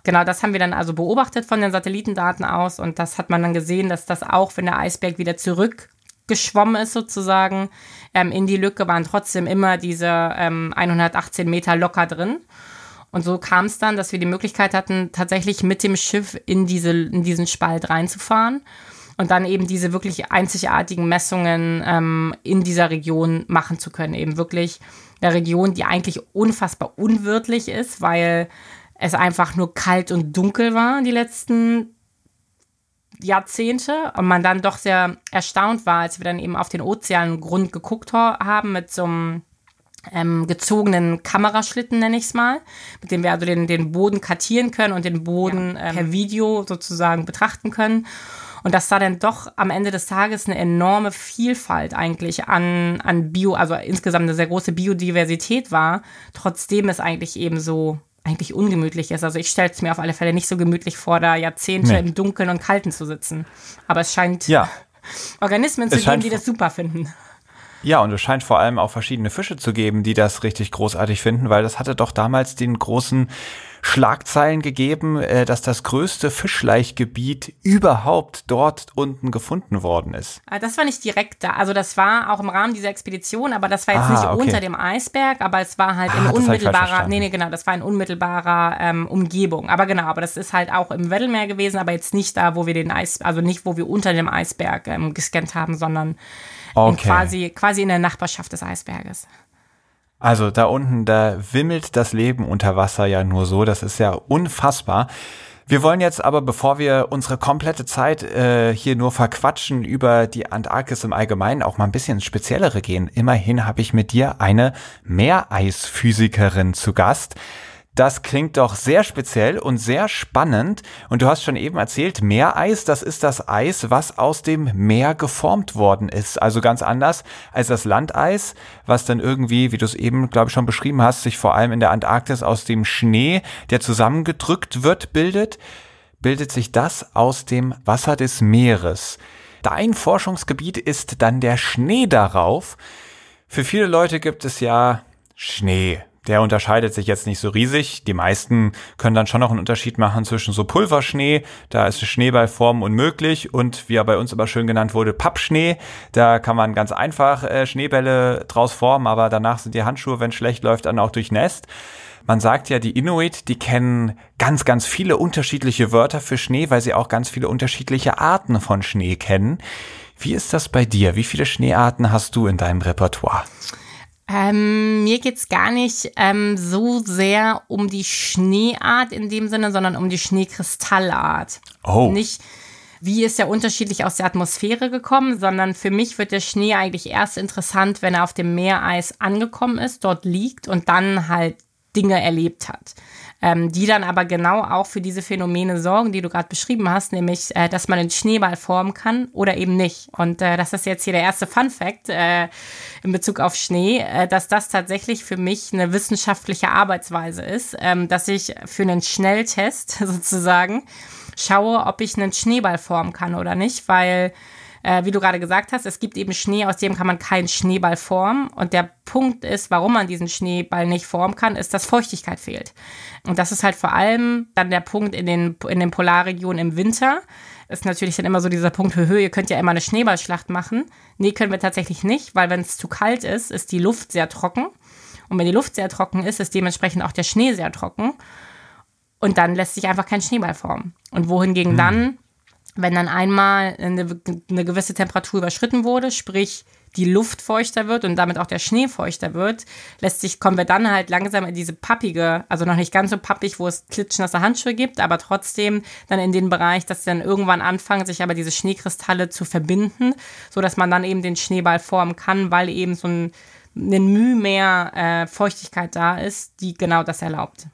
Genau, das haben wir dann also beobachtet von den Satellitendaten aus und das hat man dann gesehen, dass das auch, wenn der Eisberg wieder zurückgeschwommen ist sozusagen, ähm, in die Lücke waren trotzdem immer diese ähm, 118 Meter locker drin. Und so kam es dann, dass wir die Möglichkeit hatten, tatsächlich mit dem Schiff in, diese, in diesen Spalt reinzufahren und dann eben diese wirklich einzigartigen Messungen ähm, in dieser Region machen zu können. Eben wirklich eine Region, die eigentlich unfassbar unwirtlich ist, weil es einfach nur kalt und dunkel war die letzten Jahrzehnte und man dann doch sehr erstaunt war, als wir dann eben auf den Ozeangrund geguckt haben mit so einem ähm, gezogenen Kameraschlitten, nenne ich es mal, mit dem wir also den, den Boden kartieren können und den Boden ja. ähm, per Video sozusagen betrachten können. Und dass da dann doch am Ende des Tages eine enorme Vielfalt eigentlich an, an Bio, also insgesamt eine sehr große Biodiversität war, trotzdem es eigentlich eben so eigentlich ungemütlich ist. Also ich stelle es mir auf alle Fälle nicht so gemütlich vor, da Jahrzehnte nee. im Dunkeln und Kalten zu sitzen. Aber es scheint ja. Organismen zu geben, die das super finden. Ja, und es scheint vor allem auch verschiedene Fische zu geben, die das richtig großartig finden, weil das hatte doch damals den großen Schlagzeilen gegeben, äh, dass das größte Fischleichgebiet überhaupt dort unten gefunden worden ist. Ah, das war nicht direkt da. Also das war auch im Rahmen dieser Expedition, aber das war jetzt ah, nicht okay. unter dem Eisberg, aber es war halt ah, in unmittelbarer, nee, nee, genau, das war in unmittelbarer ähm, Umgebung. Aber genau, aber das ist halt auch im Weddellmeer gewesen, aber jetzt nicht da, wo wir den Eis, also nicht, wo wir unter dem Eisberg ähm, gescannt haben, sondern okay. quasi, quasi in der Nachbarschaft des Eisberges. Also da unten, da wimmelt das Leben unter Wasser ja nur so, das ist ja unfassbar. Wir wollen jetzt aber, bevor wir unsere komplette Zeit äh, hier nur verquatschen über die Antarktis im Allgemeinen, auch mal ein bisschen ins Speziellere gehen. Immerhin habe ich mit dir eine Meereisphysikerin zu Gast. Das klingt doch sehr speziell und sehr spannend. Und du hast schon eben erzählt, Meereis, das ist das Eis, was aus dem Meer geformt worden ist. Also ganz anders als das Landeis, was dann irgendwie, wie du es eben, glaube ich, schon beschrieben hast, sich vor allem in der Antarktis aus dem Schnee, der zusammengedrückt wird, bildet. Bildet sich das aus dem Wasser des Meeres. Dein Forschungsgebiet ist dann der Schnee darauf. Für viele Leute gibt es ja Schnee der unterscheidet sich jetzt nicht so riesig. Die meisten können dann schon noch einen Unterschied machen zwischen so Pulverschnee, da ist Schneeballform unmöglich und wie er bei uns aber schön genannt wurde, Pappschnee. Da kann man ganz einfach äh, Schneebälle draus formen, aber danach sind die Handschuhe, wenn schlecht läuft, dann auch durchnässt. Man sagt ja, die Inuit, die kennen ganz, ganz viele unterschiedliche Wörter für Schnee, weil sie auch ganz viele unterschiedliche Arten von Schnee kennen. Wie ist das bei dir? Wie viele Schneearten hast du in deinem Repertoire? Ähm, mir geht's gar nicht ähm, so sehr um die Schneeart in dem Sinne, sondern um die Schneekristallart. Oh. Nicht, wie ist er unterschiedlich aus der Atmosphäre gekommen, sondern für mich wird der Schnee eigentlich erst interessant, wenn er auf dem Meereis angekommen ist, dort liegt und dann halt Dinge erlebt hat ähm, die dann aber genau auch für diese Phänomene sorgen, die du gerade beschrieben hast, nämlich, äh, dass man einen Schneeball formen kann oder eben nicht. Und äh, das ist jetzt hier der erste Fun Fact äh, in Bezug auf Schnee, äh, dass das tatsächlich für mich eine wissenschaftliche Arbeitsweise ist, ähm, dass ich für einen Schnelltest sozusagen schaue, ob ich einen Schneeball formen kann oder nicht, weil äh, wie du gerade gesagt hast, es gibt eben Schnee, aus dem kann man keinen Schneeball formen. Und der Punkt ist, warum man diesen Schneeball nicht formen kann, ist, dass Feuchtigkeit fehlt. Und das ist halt vor allem dann der Punkt in den, in den Polarregionen im Winter. Ist natürlich dann immer so dieser Punkt, höhö, ihr könnt ja immer eine Schneeballschlacht machen. Nee, können wir tatsächlich nicht, weil wenn es zu kalt ist, ist die Luft sehr trocken. Und wenn die Luft sehr trocken ist, ist dementsprechend auch der Schnee sehr trocken. Und dann lässt sich einfach kein Schneeball formen. Und wohingegen hm. dann wenn dann einmal eine, eine gewisse Temperatur überschritten wurde, sprich die Luft feuchter wird und damit auch der Schnee feuchter wird, lässt sich, kommen wir dann halt langsam in diese pappige, also noch nicht ganz so pappig, wo es klitschnasse Handschuhe gibt, aber trotzdem dann in den Bereich, dass dann irgendwann anfangen, sich aber diese Schneekristalle zu verbinden, so dass man dann eben den Schneeball formen kann, weil eben so ein, ein Mühe mehr äh, Feuchtigkeit da ist, die genau das erlaubt.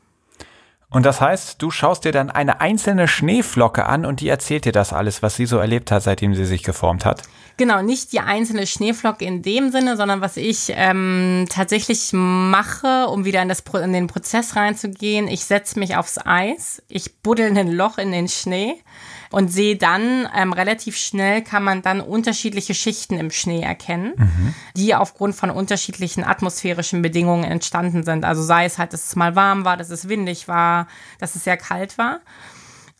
Und das heißt, du schaust dir dann eine einzelne Schneeflocke an und die erzählt dir das alles, was sie so erlebt hat, seitdem sie sich geformt hat. Genau, nicht die einzelne Schneeflocke in dem Sinne, sondern was ich ähm, tatsächlich mache, um wieder in, das, in den Prozess reinzugehen. Ich setze mich aufs Eis, ich buddel ein Loch in den Schnee und sehe dann ähm, relativ schnell kann man dann unterschiedliche Schichten im Schnee erkennen, mhm. die aufgrund von unterschiedlichen atmosphärischen Bedingungen entstanden sind. Also sei es halt, dass es mal warm war, dass es windig war, dass es sehr kalt war.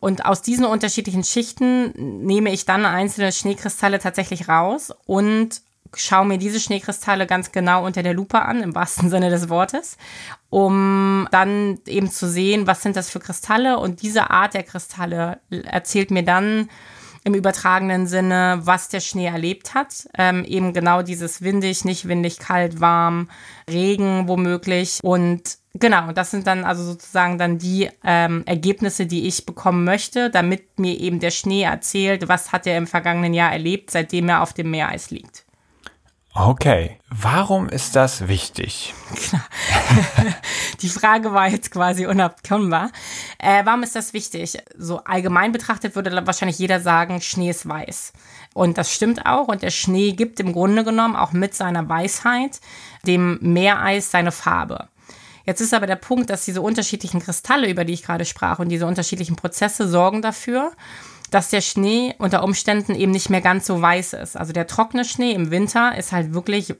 Und aus diesen unterschiedlichen Schichten nehme ich dann einzelne Schneekristalle tatsächlich raus und schaue mir diese Schneekristalle ganz genau unter der Lupe an, im wahrsten Sinne des Wortes, um dann eben zu sehen, was sind das für Kristalle. Und diese Art der Kristalle erzählt mir dann im übertragenen Sinne, was der Schnee erlebt hat. Ähm, eben genau dieses windig, nicht windig, kalt, warm, Regen womöglich. Und genau, das sind dann also sozusagen dann die ähm, Ergebnisse, die ich bekommen möchte, damit mir eben der Schnee erzählt, was hat er im vergangenen Jahr erlebt, seitdem er auf dem Meereis liegt. Okay, warum ist das wichtig? Klar. Die Frage war jetzt quasi unabkommbar. Äh, warum ist das wichtig? So allgemein betrachtet würde wahrscheinlich jeder sagen, Schnee ist weiß. Und das stimmt auch. Und der Schnee gibt im Grunde genommen auch mit seiner Weisheit dem Meereis seine Farbe. Jetzt ist aber der Punkt, dass diese unterschiedlichen Kristalle, über die ich gerade sprach, und diese unterschiedlichen Prozesse sorgen dafür, dass der Schnee unter Umständen eben nicht mehr ganz so weiß ist. Also der trockene Schnee im Winter ist halt wirklich,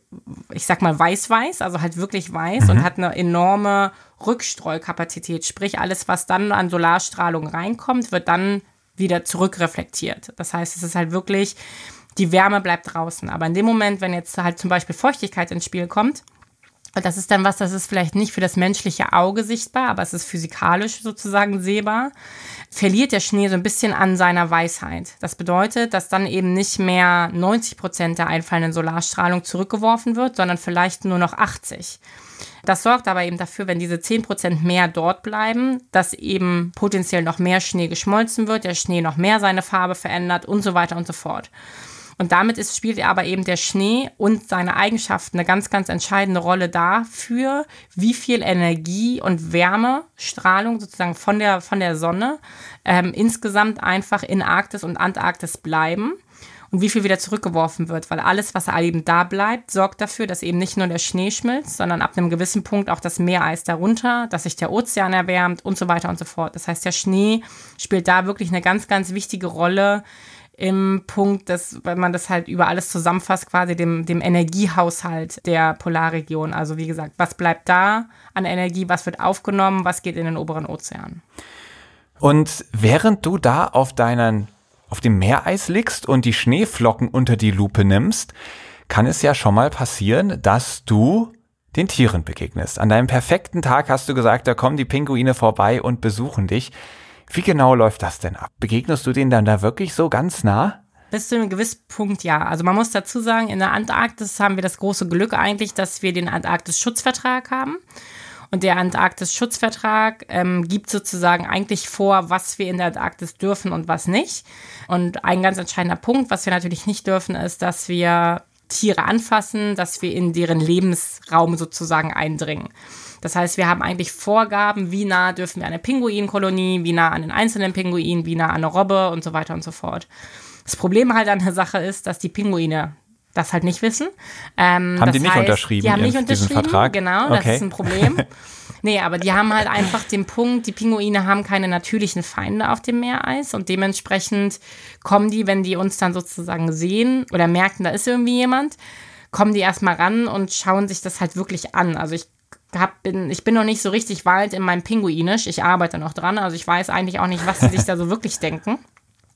ich sag mal weiß-weiß, also halt wirklich weiß mhm. und hat eine enorme Rückstreukapazität. Sprich, alles, was dann an Solarstrahlung reinkommt, wird dann wieder zurückreflektiert. Das heißt, es ist halt wirklich, die Wärme bleibt draußen. Aber in dem Moment, wenn jetzt halt zum Beispiel Feuchtigkeit ins Spiel kommt, das ist dann was, das ist vielleicht nicht für das menschliche Auge sichtbar, aber es ist physikalisch sozusagen sehbar. Verliert der Schnee so ein bisschen an seiner Weisheit. Das bedeutet, dass dann eben nicht mehr 90 Prozent der einfallenden Solarstrahlung zurückgeworfen wird, sondern vielleicht nur noch 80. Das sorgt aber eben dafür, wenn diese 10 Prozent mehr dort bleiben, dass eben potenziell noch mehr Schnee geschmolzen wird, der Schnee noch mehr seine Farbe verändert und so weiter und so fort. Und damit ist, spielt aber eben der Schnee und seine Eigenschaften eine ganz, ganz entscheidende Rolle dafür, wie viel Energie und Wärmestrahlung sozusagen von der, von der Sonne ähm, insgesamt einfach in Arktis und Antarktis bleiben und wie viel wieder zurückgeworfen wird, weil alles, was eben da bleibt, sorgt dafür, dass eben nicht nur der Schnee schmilzt, sondern ab einem gewissen Punkt auch das Meereis darunter, dass sich der Ozean erwärmt und so weiter und so fort. Das heißt, der Schnee spielt da wirklich eine ganz, ganz wichtige Rolle im Punkt, dass, wenn man das halt über alles zusammenfasst, quasi dem, dem Energiehaushalt der Polarregion. Also wie gesagt, was bleibt da an Energie, was wird aufgenommen, was geht in den oberen Ozean. Und während du da auf deinen, auf dem Meereis liegst und die Schneeflocken unter die Lupe nimmst, kann es ja schon mal passieren, dass du den Tieren begegnest. An deinem perfekten Tag hast du gesagt, da kommen die Pinguine vorbei und besuchen dich. Wie genau läuft das denn ab? Begegnest du denen dann da wirklich so ganz nah? Bis zu einem gewissen Punkt ja. Also man muss dazu sagen, in der Antarktis haben wir das große Glück eigentlich, dass wir den Antarktis-Schutzvertrag haben. Und der Antarktis-Schutzvertrag ähm, gibt sozusagen eigentlich vor, was wir in der Antarktis dürfen und was nicht. Und ein ganz entscheidender Punkt, was wir natürlich nicht dürfen, ist, dass wir Tiere anfassen, dass wir in deren Lebensraum sozusagen eindringen. Das heißt, wir haben eigentlich Vorgaben, wie nah dürfen wir an eine Pinguinkolonie, wie nah an den einzelnen Pinguin, wie nah an eine Robbe und so weiter und so fort. Das Problem halt an der Sache ist, dass die Pinguine das halt nicht wissen. Ähm, haben die nicht heißt, unterschrieben? Die haben nicht unterschrieben, Vertrag? genau, okay. das ist ein Problem. nee, aber die haben halt einfach den Punkt, die Pinguine haben keine natürlichen Feinde auf dem Meereis und dementsprechend kommen die, wenn die uns dann sozusagen sehen oder merken, da ist irgendwie jemand, kommen die erstmal ran und schauen sich das halt wirklich an. Also ich hab, bin, ich bin noch nicht so richtig weit in meinem Pinguinisch. Ich arbeite noch dran, also ich weiß eigentlich auch nicht, was sie sich da so wirklich denken.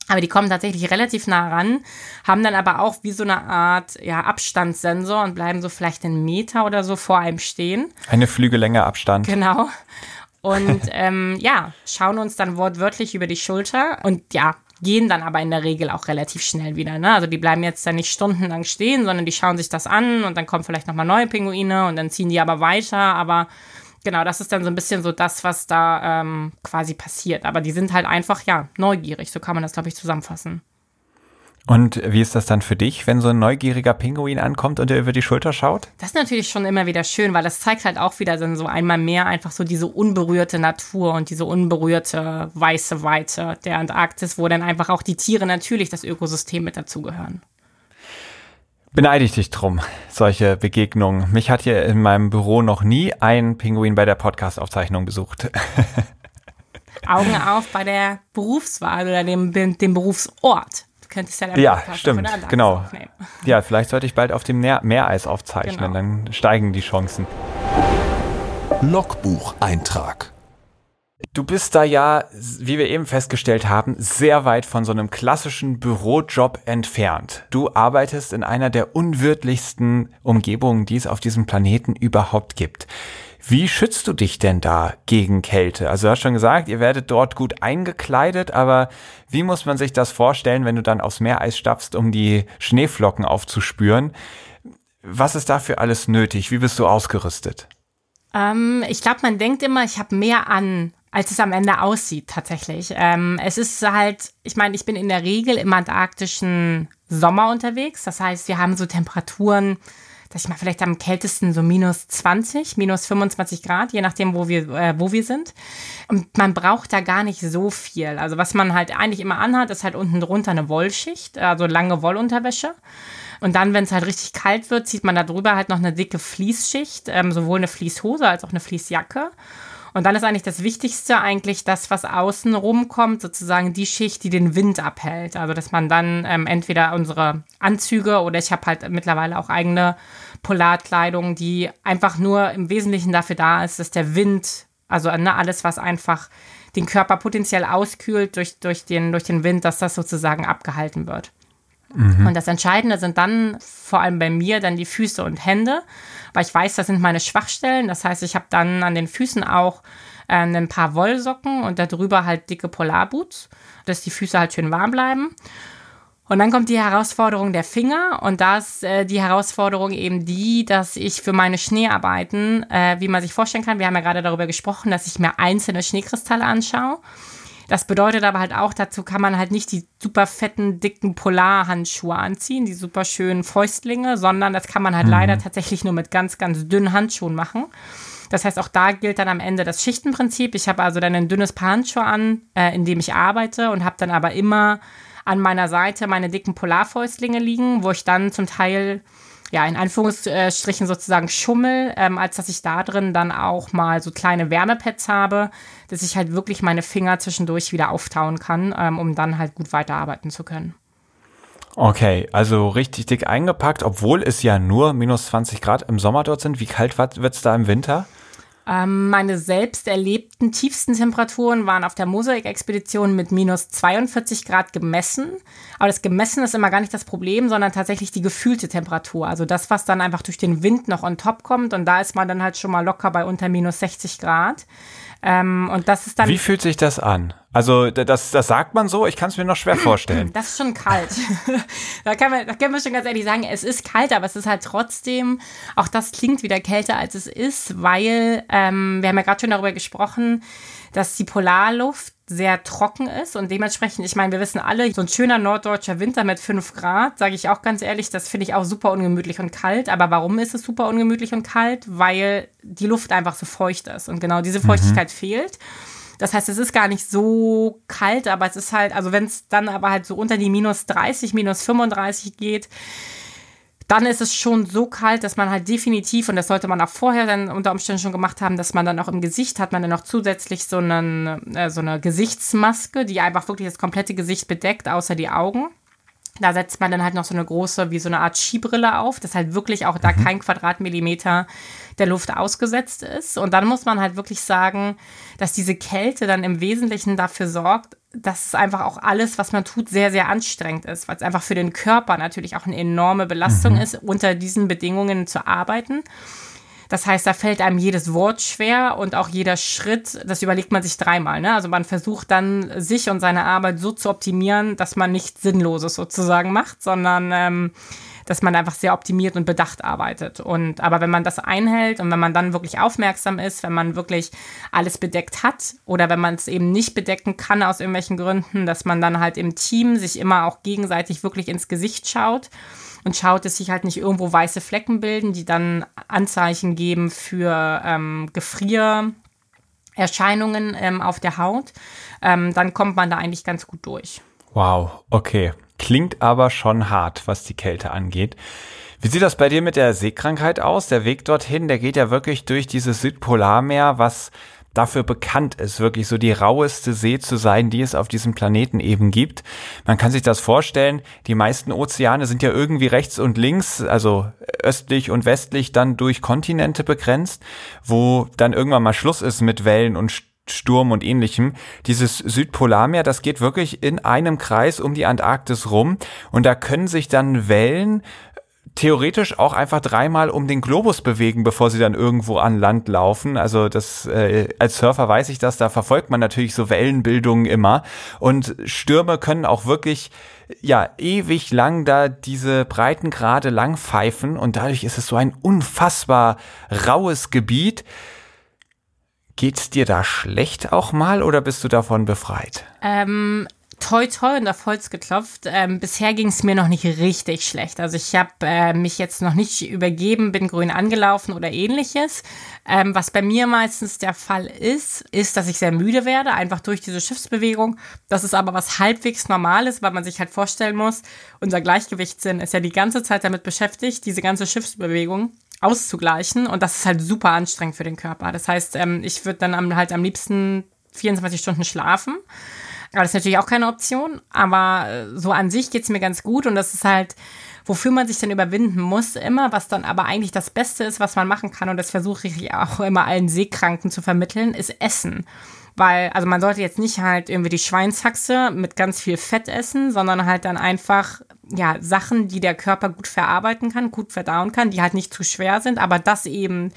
Aber die kommen tatsächlich relativ nah ran, haben dann aber auch wie so eine Art ja, Abstandssensor und bleiben so vielleicht einen Meter oder so vor einem stehen. Eine Flügellänge Abstand. Genau. Und ähm, ja, schauen uns dann wortwörtlich über die Schulter. Und ja, gehen dann aber in der Regel auch relativ schnell wieder. Ne? Also die bleiben jetzt dann nicht stundenlang stehen, sondern die schauen sich das an und dann kommen vielleicht nochmal neue Pinguine und dann ziehen die aber weiter. Aber genau, das ist dann so ein bisschen so das, was da ähm, quasi passiert. Aber die sind halt einfach, ja, neugierig. So kann man das, glaube ich, zusammenfassen. Und wie ist das dann für dich, wenn so ein neugieriger Pinguin ankommt und dir über die Schulter schaut? Das ist natürlich schon immer wieder schön, weil das zeigt halt auch wieder dann so einmal mehr einfach so diese unberührte Natur und diese unberührte weiße Weite der Antarktis, wo dann einfach auch die Tiere natürlich das Ökosystem mit dazugehören. Beneide ich dich drum, solche Begegnungen. Mich hat hier in meinem Büro noch nie ein Pinguin bei der Podcast-Aufzeichnung besucht. Augen auf bei der Berufswahl oder dem, dem Berufsort könntest ja, ja stimmt, genau. Aufnehmen. Ja, vielleicht sollte ich bald auf dem Meer Meereis aufzeichnen, genau. dann steigen die Chancen. Logbucheintrag. Du bist da ja, wie wir eben festgestellt haben, sehr weit von so einem klassischen Bürojob entfernt. Du arbeitest in einer der unwirtlichsten Umgebungen, die es auf diesem Planeten überhaupt gibt. Wie schützt du dich denn da gegen Kälte? Also du hast schon gesagt, ihr werdet dort gut eingekleidet, aber wie muss man sich das vorstellen, wenn du dann aufs Meereis stapfst, um die Schneeflocken aufzuspüren? Was ist dafür alles nötig? Wie bist du ausgerüstet? Ähm, ich glaube, man denkt immer, ich habe mehr an, als es am Ende aussieht tatsächlich. Ähm, es ist halt, ich meine, ich bin in der Regel im antarktischen Sommer unterwegs. Das heißt, wir haben so Temperaturen, sag ich mal, vielleicht am kältesten so minus 20, minus 25 Grad, je nachdem, wo wir, äh, wo wir sind. Und man braucht da gar nicht so viel. Also was man halt eigentlich immer anhat, ist halt unten drunter eine Wollschicht, also lange Wollunterwäsche. Und dann, wenn es halt richtig kalt wird, zieht man da drüber halt noch eine dicke Fließschicht, ähm, sowohl eine Fließhose als auch eine Fließjacke. Und dann ist eigentlich das Wichtigste eigentlich das, was außen rumkommt, sozusagen die Schicht, die den Wind abhält. Also dass man dann ähm, entweder unsere Anzüge oder ich habe halt mittlerweile auch eigene Polarkleidung, die einfach nur im Wesentlichen dafür da ist, dass der Wind, also ne, alles, was einfach den Körper potenziell auskühlt durch, durch, den, durch den Wind, dass das sozusagen abgehalten wird. Mhm. Und das Entscheidende sind dann vor allem bei mir dann die Füße und Hände, weil ich weiß, das sind meine Schwachstellen. Das heißt, ich habe dann an den Füßen auch äh, ein paar Wollsocken und darüber halt dicke Polarboots, dass die Füße halt schön warm bleiben. Und dann kommt die Herausforderung der Finger und da ist äh, die Herausforderung eben die, dass ich für meine Schneearbeiten, äh, wie man sich vorstellen kann, wir haben ja gerade darüber gesprochen, dass ich mir einzelne Schneekristalle anschaue das bedeutet aber halt auch, dazu kann man halt nicht die super fetten, dicken Polarhandschuhe anziehen, die super schönen Fäustlinge, sondern das kann man halt mhm. leider tatsächlich nur mit ganz, ganz dünnen Handschuhen machen. Das heißt, auch da gilt dann am Ende das Schichtenprinzip. Ich habe also dann ein dünnes Paar Handschuhe an, äh, in dem ich arbeite und habe dann aber immer an meiner Seite meine dicken Polarfäustlinge liegen, wo ich dann zum Teil ja, in Anführungsstrichen sozusagen Schummel, ähm, als dass ich da drin dann auch mal so kleine Wärmepads habe, dass ich halt wirklich meine Finger zwischendurch wieder auftauen kann, ähm, um dann halt gut weiterarbeiten zu können. Okay, also richtig dick eingepackt, obwohl es ja nur minus 20 Grad im Sommer dort sind. Wie kalt wird es da im Winter? Ähm, meine selbst erlebten tiefsten Temperaturen waren auf der Mosaik-Expedition mit minus 42 Grad gemessen. Aber das Gemessen ist immer gar nicht das Problem, sondern tatsächlich die gefühlte Temperatur. Also das, was dann einfach durch den Wind noch on top kommt. Und da ist man dann halt schon mal locker bei unter minus 60 Grad. Ähm, und das ist dann. Wie fühlt sich das an? Also das, das sagt man so, ich kann es mir noch schwer vorstellen. Das ist schon kalt. da, kann man, da können wir schon ganz ehrlich sagen, es ist kalt, aber es ist halt trotzdem, auch das klingt wieder kälter, als es ist, weil ähm, wir haben ja gerade schon darüber gesprochen, dass die Polarluft sehr trocken ist und dementsprechend, ich meine, wir wissen alle, so ein schöner norddeutscher Winter mit 5 Grad, sage ich auch ganz ehrlich, das finde ich auch super ungemütlich und kalt. Aber warum ist es super ungemütlich und kalt? Weil die Luft einfach so feucht ist und genau diese Feuchtigkeit mhm. fehlt. Das heißt, es ist gar nicht so kalt, aber es ist halt, also wenn es dann aber halt so unter die minus 30, minus 35 geht, dann ist es schon so kalt, dass man halt definitiv, und das sollte man auch vorher dann unter Umständen schon gemacht haben, dass man dann auch im Gesicht hat man dann noch zusätzlich so, einen, äh, so eine Gesichtsmaske, die einfach wirklich das komplette Gesicht bedeckt, außer die Augen. Da setzt man dann halt noch so eine große, wie so eine Art Skibrille auf, dass halt wirklich auch da mhm. kein Quadratmillimeter der Luft ausgesetzt ist. Und dann muss man halt wirklich sagen, dass diese Kälte dann im Wesentlichen dafür sorgt, dass es einfach auch alles, was man tut, sehr, sehr anstrengend ist, weil es einfach für den Körper natürlich auch eine enorme Belastung mhm. ist, unter diesen Bedingungen zu arbeiten. Das heißt, da fällt einem jedes Wort schwer und auch jeder Schritt, das überlegt man sich dreimal. Ne? Also man versucht dann, sich und seine Arbeit so zu optimieren, dass man nichts Sinnloses sozusagen macht, sondern ähm, dass man einfach sehr optimiert und bedacht arbeitet. Und aber wenn man das einhält und wenn man dann wirklich aufmerksam ist, wenn man wirklich alles bedeckt hat oder wenn man es eben nicht bedecken kann aus irgendwelchen Gründen, dass man dann halt im Team sich immer auch gegenseitig wirklich ins Gesicht schaut und schaut, dass sich halt nicht irgendwo weiße Flecken bilden, die dann Anzeichen geben für ähm, Gefriererscheinungen ähm, auf der Haut, ähm, dann kommt man da eigentlich ganz gut durch. Wow, okay. Klingt aber schon hart, was die Kälte angeht. Wie sieht das bei dir mit der Seekrankheit aus? Der Weg dorthin, der geht ja wirklich durch dieses Südpolarmeer, was dafür bekannt ist, wirklich so die raueste See zu sein, die es auf diesem Planeten eben gibt. Man kann sich das vorstellen, die meisten Ozeane sind ja irgendwie rechts und links, also östlich und westlich dann durch Kontinente begrenzt, wo dann irgendwann mal Schluss ist mit Wellen und Sturm und ähnlichem. Dieses Südpolarmeer, das geht wirklich in einem Kreis um die Antarktis rum und da können sich dann Wellen theoretisch auch einfach dreimal um den Globus bewegen, bevor sie dann irgendwo an Land laufen. Also das äh, als Surfer weiß ich das, da verfolgt man natürlich so Wellenbildungen immer und Stürme können auch wirklich ja ewig lang da diese Breitengrade lang pfeifen und dadurch ist es so ein unfassbar raues Gebiet. Geht's dir da schlecht auch mal oder bist du davon befreit? Ähm, toi toi und auf Holz geklopft. Ähm, bisher ging es mir noch nicht richtig schlecht. Also ich habe äh, mich jetzt noch nicht übergeben, bin grün angelaufen oder ähnliches. Ähm, was bei mir meistens der Fall ist, ist, dass ich sehr müde werde, einfach durch diese Schiffsbewegung. Das ist aber was halbwegs Normales, weil man sich halt vorstellen muss, unser Gleichgewichtssinn ist ja die ganze Zeit damit beschäftigt, diese ganze Schiffsbewegung auszugleichen. Und das ist halt super anstrengend für den Körper. Das heißt, ähm, ich würde dann am, halt am liebsten 24 Stunden schlafen. Aber das ist natürlich auch keine Option. Aber äh, so an sich geht es mir ganz gut. Und das ist halt, wofür man sich dann überwinden muss, immer, was dann aber eigentlich das Beste ist, was man machen kann. Und das versuche ich auch immer allen Seekranken zu vermitteln, ist Essen. Weil, also man sollte jetzt nicht halt irgendwie die Schweinshaxe mit ganz viel Fett essen, sondern halt dann einfach, ja, Sachen, die der Körper gut verarbeiten kann, gut verdauen kann, die halt nicht zu schwer sind, aber das eben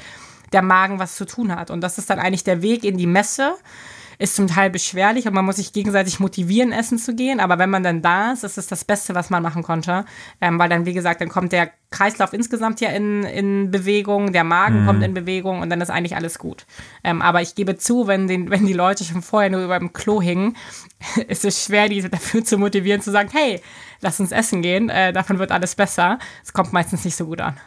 der Magen was zu tun hat. Und das ist dann eigentlich der Weg in die Messe ist zum Teil beschwerlich und man muss sich gegenseitig motivieren, essen zu gehen. Aber wenn man dann da ist, ist es das Beste, was man machen konnte. Ähm, weil dann, wie gesagt, dann kommt der Kreislauf insgesamt ja in, in Bewegung, der Magen mhm. kommt in Bewegung und dann ist eigentlich alles gut. Ähm, aber ich gebe zu, wenn, den, wenn die Leute schon vorher nur über dem Klo hingen, ist es schwer, die dafür zu motivieren, zu sagen, hey, lass uns essen gehen, äh, davon wird alles besser. Es kommt meistens nicht so gut an.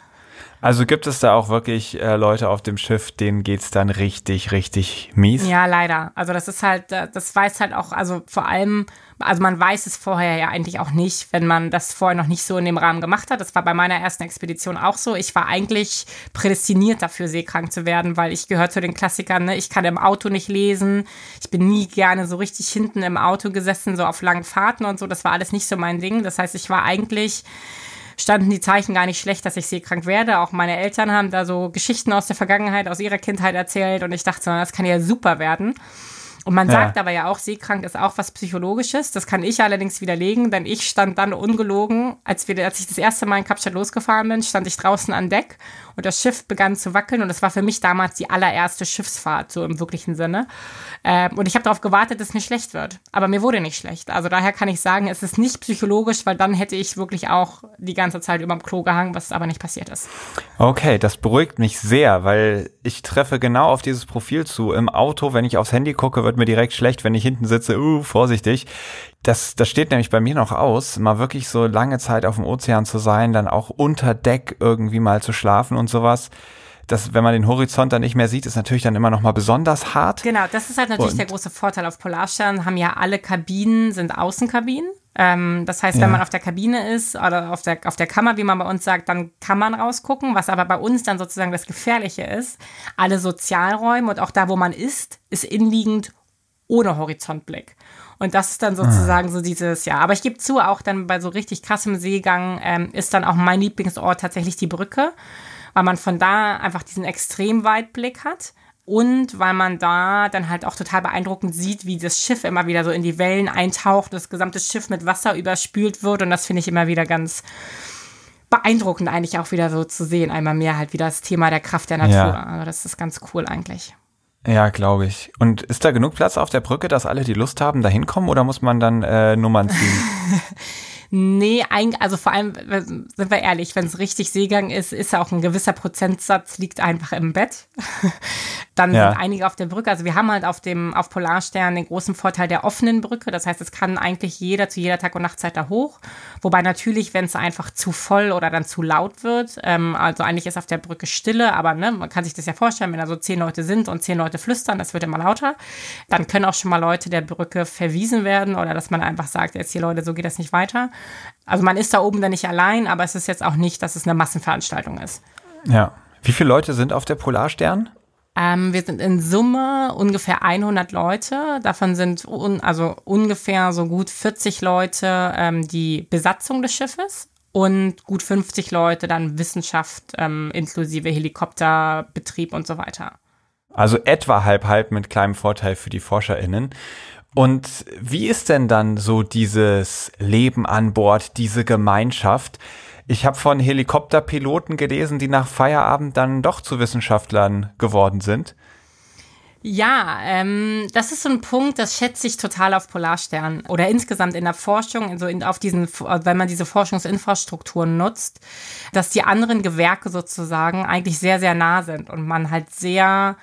Also gibt es da auch wirklich äh, Leute auf dem Schiff, denen geht's dann richtig, richtig mies? Ja, leider. Also das ist halt, äh, das weiß halt auch, also vor allem, also man weiß es vorher ja eigentlich auch nicht, wenn man das vorher noch nicht so in dem Rahmen gemacht hat. Das war bei meiner ersten Expedition auch so. Ich war eigentlich prädestiniert dafür, seekrank zu werden, weil ich gehöre zu den Klassikern. Ne? Ich kann im Auto nicht lesen. Ich bin nie gerne so richtig hinten im Auto gesessen, so auf langen Fahrten und so. Das war alles nicht so mein Ding. Das heißt, ich war eigentlich standen die Zeichen gar nicht schlecht, dass ich seekrank werde. Auch meine Eltern haben da so Geschichten aus der Vergangenheit, aus ihrer Kindheit erzählt und ich dachte, das kann ja super werden. Und man ja. sagt aber ja auch, seekrank ist auch was Psychologisches. Das kann ich allerdings widerlegen, denn ich stand dann ungelogen, als, wir, als ich das erste Mal in Kapstadt losgefahren bin, stand ich draußen an Deck und das Schiff begann zu wackeln und das war für mich damals die allererste Schiffsfahrt, so im wirklichen Sinne. Ähm, und ich habe darauf gewartet, dass es mir schlecht wird. Aber mir wurde nicht schlecht. Also daher kann ich sagen, es ist nicht psychologisch, weil dann hätte ich wirklich auch die ganze Zeit über dem Klo gehangen, was aber nicht passiert ist. Okay, das beruhigt mich sehr, weil ich treffe genau auf dieses Profil zu. Im Auto, wenn ich aufs Handy gucke, wird mir direkt schlecht, wenn ich hinten sitze, uh, vorsichtig. Das, das steht nämlich bei mir noch aus, mal wirklich so lange Zeit auf dem Ozean zu sein, dann auch unter Deck irgendwie mal zu schlafen und sowas das, wenn man den Horizont dann nicht mehr sieht, ist natürlich dann immer noch mal besonders hart. Genau, das ist halt natürlich und der große Vorteil auf Polarstern. Haben ja alle Kabinen sind Außenkabinen. Ähm, das heißt, wenn ja. man auf der Kabine ist oder auf der, auf der Kammer, wie man bei uns sagt, dann kann man rausgucken. Was aber bei uns dann sozusagen das Gefährliche ist, alle Sozialräume und auch da, wo man ist, ist inliegend ohne Horizontblick. Und das ist dann sozusagen ah. so dieses, ja. Aber ich gebe zu, auch dann bei so richtig krassem Seegang ähm, ist dann auch mein Lieblingsort tatsächlich die Brücke, weil man von da einfach diesen Extremweitblick hat. Und weil man da dann halt auch total beeindruckend sieht, wie das Schiff immer wieder so in die Wellen eintaucht, das gesamte Schiff mit Wasser überspült wird. Und das finde ich immer wieder ganz beeindruckend eigentlich auch wieder so zu sehen. Einmal mehr halt wieder das Thema der Kraft der Natur. Ja. Also das ist ganz cool eigentlich. Ja, glaube ich. Und ist da genug Platz auf der Brücke, dass alle, die Lust haben, da hinkommen oder muss man dann äh, Nummern ziehen? Nee, also vor allem, sind wir ehrlich, wenn es richtig Seegang ist, ist ja auch ein gewisser Prozentsatz liegt einfach im Bett. Dann ja. sind einige auf der Brücke. Also wir haben halt auf dem, auf Polarstern den großen Vorteil der offenen Brücke. Das heißt, es kann eigentlich jeder zu jeder Tag- und Nachtzeit da hoch. Wobei natürlich, wenn es einfach zu voll oder dann zu laut wird, ähm, also eigentlich ist auf der Brücke Stille, aber ne, man kann sich das ja vorstellen, wenn da so zehn Leute sind und zehn Leute flüstern, das wird immer lauter, dann können auch schon mal Leute der Brücke verwiesen werden oder dass man einfach sagt, jetzt hier Leute, so geht das nicht weiter. Also man ist da oben dann nicht allein, aber es ist jetzt auch nicht, dass es eine Massenveranstaltung ist. Ja. Wie viele Leute sind auf der Polarstern? Ähm, wir sind in Summe ungefähr 100 Leute. Davon sind un also ungefähr so gut 40 Leute ähm, die Besatzung des Schiffes und gut 50 Leute dann Wissenschaft ähm, inklusive Helikopterbetrieb und so weiter. Also etwa halb halb mit kleinem Vorteil für die ForscherInnen. Und wie ist denn dann so dieses Leben an Bord, diese Gemeinschaft? Ich habe von Helikopterpiloten gelesen, die nach Feierabend dann doch zu Wissenschaftlern geworden sind. Ja, ähm, das ist so ein Punkt, das schätze ich total auf Polarstern oder insgesamt in der Forschung, also in, auf diesen, wenn man diese Forschungsinfrastrukturen nutzt, dass die anderen Gewerke sozusagen eigentlich sehr, sehr nah sind und man halt sehr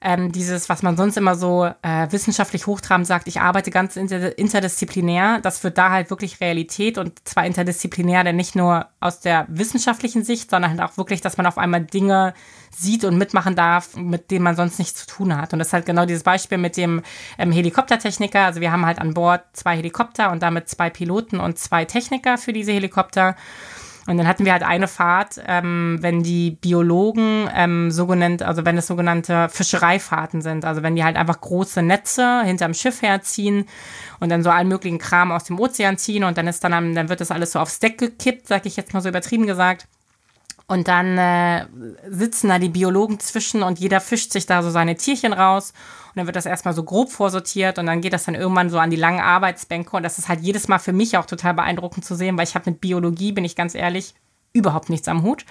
ähm, dieses, was man sonst immer so äh, wissenschaftlich hochtrabend sagt, ich arbeite ganz inter interdisziplinär, das wird da halt wirklich Realität und zwar interdisziplinär, denn nicht nur aus der wissenschaftlichen Sicht, sondern halt auch wirklich, dass man auf einmal Dinge sieht und mitmachen darf, mit denen man sonst nichts zu tun hat. Und das ist halt genau dieses Beispiel mit dem ähm, Helikoptertechniker. Also wir haben halt an Bord zwei Helikopter und damit zwei Piloten und zwei Techniker für diese Helikopter. Und dann hatten wir halt eine Fahrt, ähm, wenn die Biologen ähm, sogenannt, also wenn es sogenannte Fischereifahrten sind, also wenn die halt einfach große Netze hinterm Schiff herziehen und dann so allen möglichen Kram aus dem Ozean ziehen und dann ist dann, dann wird das alles so aufs Deck gekippt, sag ich jetzt mal so übertrieben gesagt. Und dann äh, sitzen da die Biologen zwischen und jeder fischt sich da so seine Tierchen raus. Und dann wird das erstmal so grob vorsortiert und dann geht das dann irgendwann so an die langen Arbeitsbänke. Und das ist halt jedes Mal für mich auch total beeindruckend zu sehen, weil ich habe mit Biologie, bin ich ganz ehrlich, überhaupt nichts am Hut.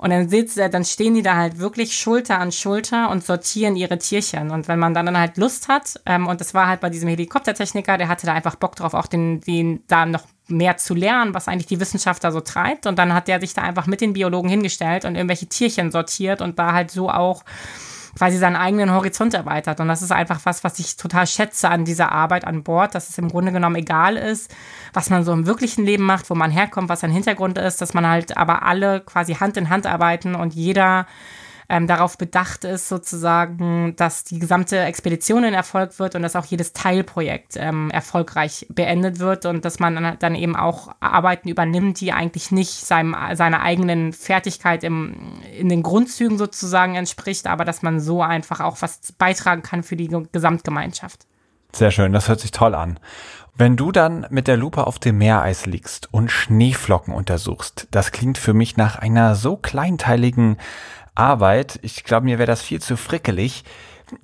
Und dann sitzt, dann stehen die da halt wirklich Schulter an Schulter und sortieren ihre Tierchen. Und wenn man dann, dann halt Lust hat, ähm, und das war halt bei diesem Helikoptertechniker, der hatte da einfach Bock drauf, auch den, den da noch mehr zu lernen, was eigentlich die Wissenschaft da so treibt. Und dann hat der sich da einfach mit den Biologen hingestellt und irgendwelche Tierchen sortiert und da halt so auch quasi seinen eigenen Horizont erweitert. Und das ist einfach was, was ich total schätze an dieser Arbeit an Bord, dass es im Grunde genommen egal ist, was man so im wirklichen Leben macht, wo man herkommt, was sein Hintergrund ist, dass man halt aber alle quasi Hand in Hand arbeiten und jeder ähm, darauf bedacht ist, sozusagen, dass die gesamte Expedition in Erfolg wird und dass auch jedes Teilprojekt ähm, erfolgreich beendet wird und dass man dann eben auch Arbeiten übernimmt, die eigentlich nicht seinem, seiner eigenen Fertigkeit im, in den Grundzügen sozusagen entspricht, aber dass man so einfach auch was beitragen kann für die Gesamtgemeinschaft. Sehr schön, das hört sich toll an. Wenn du dann mit der Lupe auf dem Meereis liegst und Schneeflocken untersuchst, das klingt für mich nach einer so kleinteiligen Arbeit. Ich glaube, mir wäre das viel zu frickelig.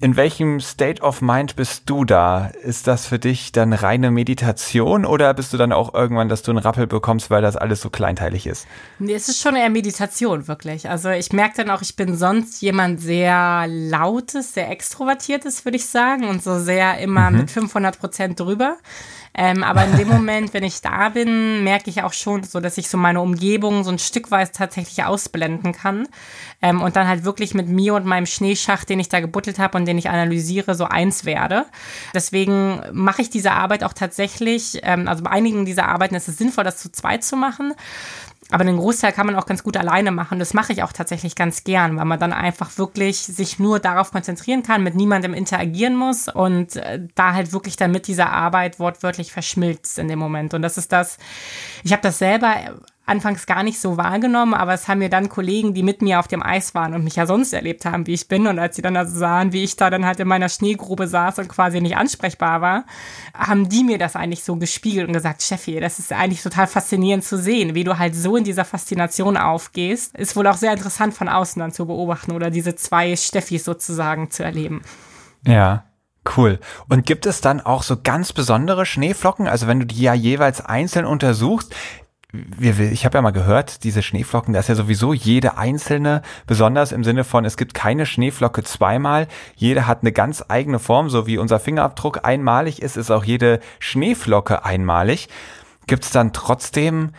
In welchem State of Mind bist du da? Ist das für dich dann reine Meditation oder bist du dann auch irgendwann, dass du einen Rappel bekommst, weil das alles so kleinteilig ist? Nee, es ist schon eher Meditation, wirklich. Also ich merke dann auch, ich bin sonst jemand sehr lautes, sehr extrovertiertes, würde ich sagen, und so sehr immer mhm. mit 500 Prozent drüber. Ähm, aber in dem Moment, wenn ich da bin, merke ich auch schon so, dass ich so meine Umgebung so ein Stück weit tatsächlich ausblenden kann. Ähm, und dann halt wirklich mit mir und meinem Schneeschacht, den ich da gebuttelt habe und den ich analysiere, so eins werde. Deswegen mache ich diese Arbeit auch tatsächlich, ähm, also bei einigen dieser Arbeiten ist es sinnvoll, das zu zweit zu machen. Aber den Großteil kann man auch ganz gut alleine machen. Das mache ich auch tatsächlich ganz gern, weil man dann einfach wirklich sich nur darauf konzentrieren kann, mit niemandem interagieren muss und äh, da halt wirklich dann mit dieser Arbeit wortwörtlich verschmilzt in dem Moment. Und das ist das, ich habe das selber anfangs gar nicht so wahrgenommen, aber es haben mir dann Kollegen, die mit mir auf dem Eis waren und mich ja sonst erlebt haben, wie ich bin und als sie dann also sahen, wie ich da dann halt in meiner Schneegrube saß und quasi nicht ansprechbar war, haben die mir das eigentlich so gespiegelt und gesagt, Steffi, das ist eigentlich total faszinierend zu sehen, wie du halt so in dieser Faszination aufgehst. Ist wohl auch sehr interessant von außen dann zu beobachten oder diese zwei Steffis sozusagen zu erleben. Ja. Cool. Und gibt es dann auch so ganz besondere Schneeflocken? Also wenn du die ja jeweils einzeln untersuchst, ich habe ja mal gehört, diese Schneeflocken, da ist ja sowieso jede einzelne, besonders im Sinne von, es gibt keine Schneeflocke zweimal, jede hat eine ganz eigene Form, so wie unser Fingerabdruck einmalig ist, ist auch jede Schneeflocke einmalig. Gibt es dann trotzdem,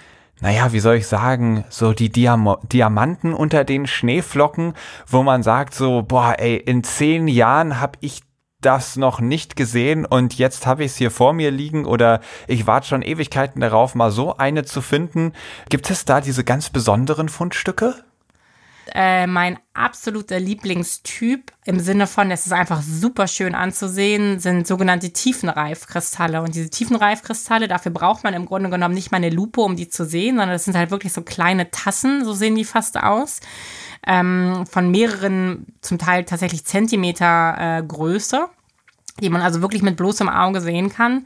naja, wie soll ich sagen, so die Diam Diamanten unter den Schneeflocken, wo man sagt so, boah, ey, in zehn Jahren habe ich das noch nicht gesehen und jetzt habe ich es hier vor mir liegen oder ich warte schon Ewigkeiten darauf, mal so eine zu finden. Gibt es da diese ganz besonderen Fundstücke? Äh, mein absoluter Lieblingstyp im Sinne von, es ist einfach super schön anzusehen, sind sogenannte Tiefenreifkristalle. Und diese Tiefenreifkristalle, dafür braucht man im Grunde genommen nicht mal eine Lupe, um die zu sehen, sondern das sind halt wirklich so kleine Tassen, so sehen die fast aus, ähm, von mehreren, zum Teil tatsächlich Zentimeter äh, Größe die man also wirklich mit bloßem Auge sehen kann.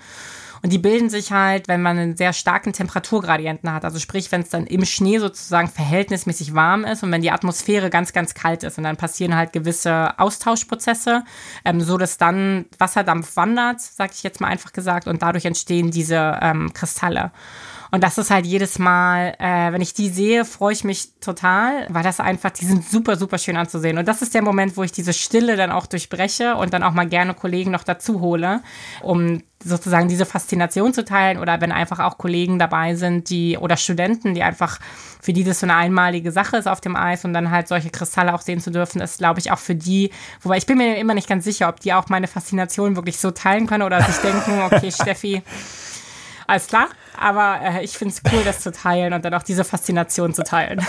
Und die bilden sich halt, wenn man einen sehr starken Temperaturgradienten hat. Also sprich, wenn es dann im Schnee sozusagen verhältnismäßig warm ist und wenn die Atmosphäre ganz, ganz kalt ist. Und dann passieren halt gewisse Austauschprozesse, ähm, so dass dann Wasserdampf wandert, sag ich jetzt mal einfach gesagt, und dadurch entstehen diese ähm, Kristalle. Und das ist halt jedes Mal, äh, wenn ich die sehe, freue ich mich total, weil das einfach, die sind super, super schön anzusehen. Und das ist der Moment, wo ich diese Stille dann auch durchbreche und dann auch mal gerne Kollegen noch dazu hole, um sozusagen diese Faszination zu teilen oder wenn einfach auch Kollegen dabei sind, die oder Studenten, die einfach für die das so eine einmalige Sache ist auf dem Eis und dann halt solche Kristalle auch sehen zu dürfen, ist glaube ich auch für die, wobei ich bin mir immer nicht ganz sicher, ob die auch meine Faszination wirklich so teilen können oder sich denken, okay, Steffi, alles klar. Aber äh, ich finde es cool, das zu teilen und dann auch diese Faszination zu teilen.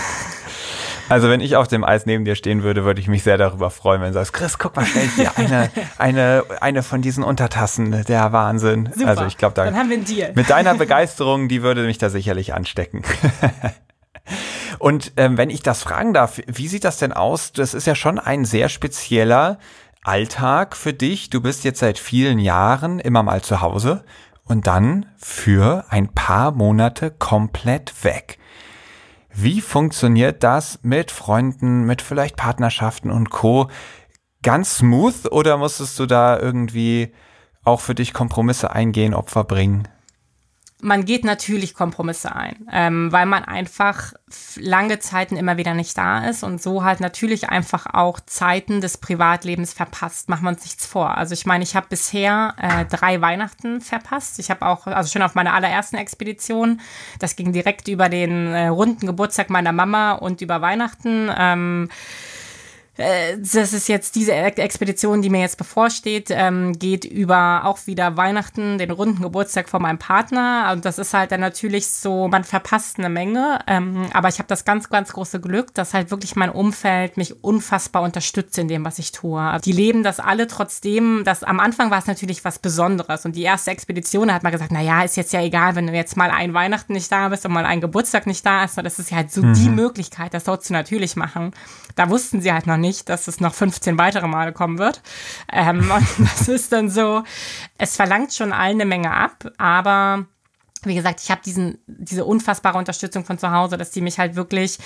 Also wenn ich auf dem Eis neben dir stehen würde, würde ich mich sehr darüber freuen, wenn du sagst, Chris, guck mal schnell hier, eine, eine, eine von diesen Untertassen, der Wahnsinn. Super, also ich glaube, da, dann haben wir einen Deal. Mit deiner Begeisterung, die würde mich da sicherlich anstecken. Und ähm, wenn ich das fragen darf, wie sieht das denn aus? Das ist ja schon ein sehr spezieller Alltag für dich. Du bist jetzt seit vielen Jahren immer mal zu Hause und dann für ein paar Monate komplett weg. Wie funktioniert das mit Freunden, mit vielleicht Partnerschaften und Co? Ganz smooth oder musstest du da irgendwie auch für dich Kompromisse eingehen, Opfer bringen? Man geht natürlich Kompromisse ein, ähm, weil man einfach lange Zeiten immer wieder nicht da ist und so halt natürlich einfach auch Zeiten des Privatlebens verpasst. Machen wir uns nichts vor. Also ich meine, ich habe bisher äh, drei Weihnachten verpasst. Ich habe auch, also schon auf meiner allerersten Expedition, das ging direkt über den äh, runden Geburtstag meiner Mama und über Weihnachten. Ähm, äh, das ist jetzt diese Expedition, die mir jetzt bevorsteht, ähm, geht über auch wieder Weihnachten, den runden Geburtstag von meinem Partner. Und das ist halt dann natürlich so, man verpasst eine Menge. Ähm, aber ich habe das ganz, ganz große Glück, dass halt wirklich mein Umfeld mich unfassbar unterstützt in dem, was ich tue. Also die leben das alle trotzdem, dass am Anfang war es natürlich was Besonderes. Und die erste Expedition hat man gesagt, na ja, ist jetzt ja egal, wenn du jetzt mal ein Weihnachten nicht da bist und mal ein Geburtstag nicht da ist. Das ist ja halt so mhm. die Möglichkeit, das dort zu natürlich machen. Da wussten sie halt noch nicht, dass es noch 15 weitere Male kommen wird. Ähm, und das ist dann so, es verlangt schon allen eine Menge ab, aber wie gesagt, ich habe diesen diese unfassbare Unterstützung von zu Hause, dass die mich halt wirklich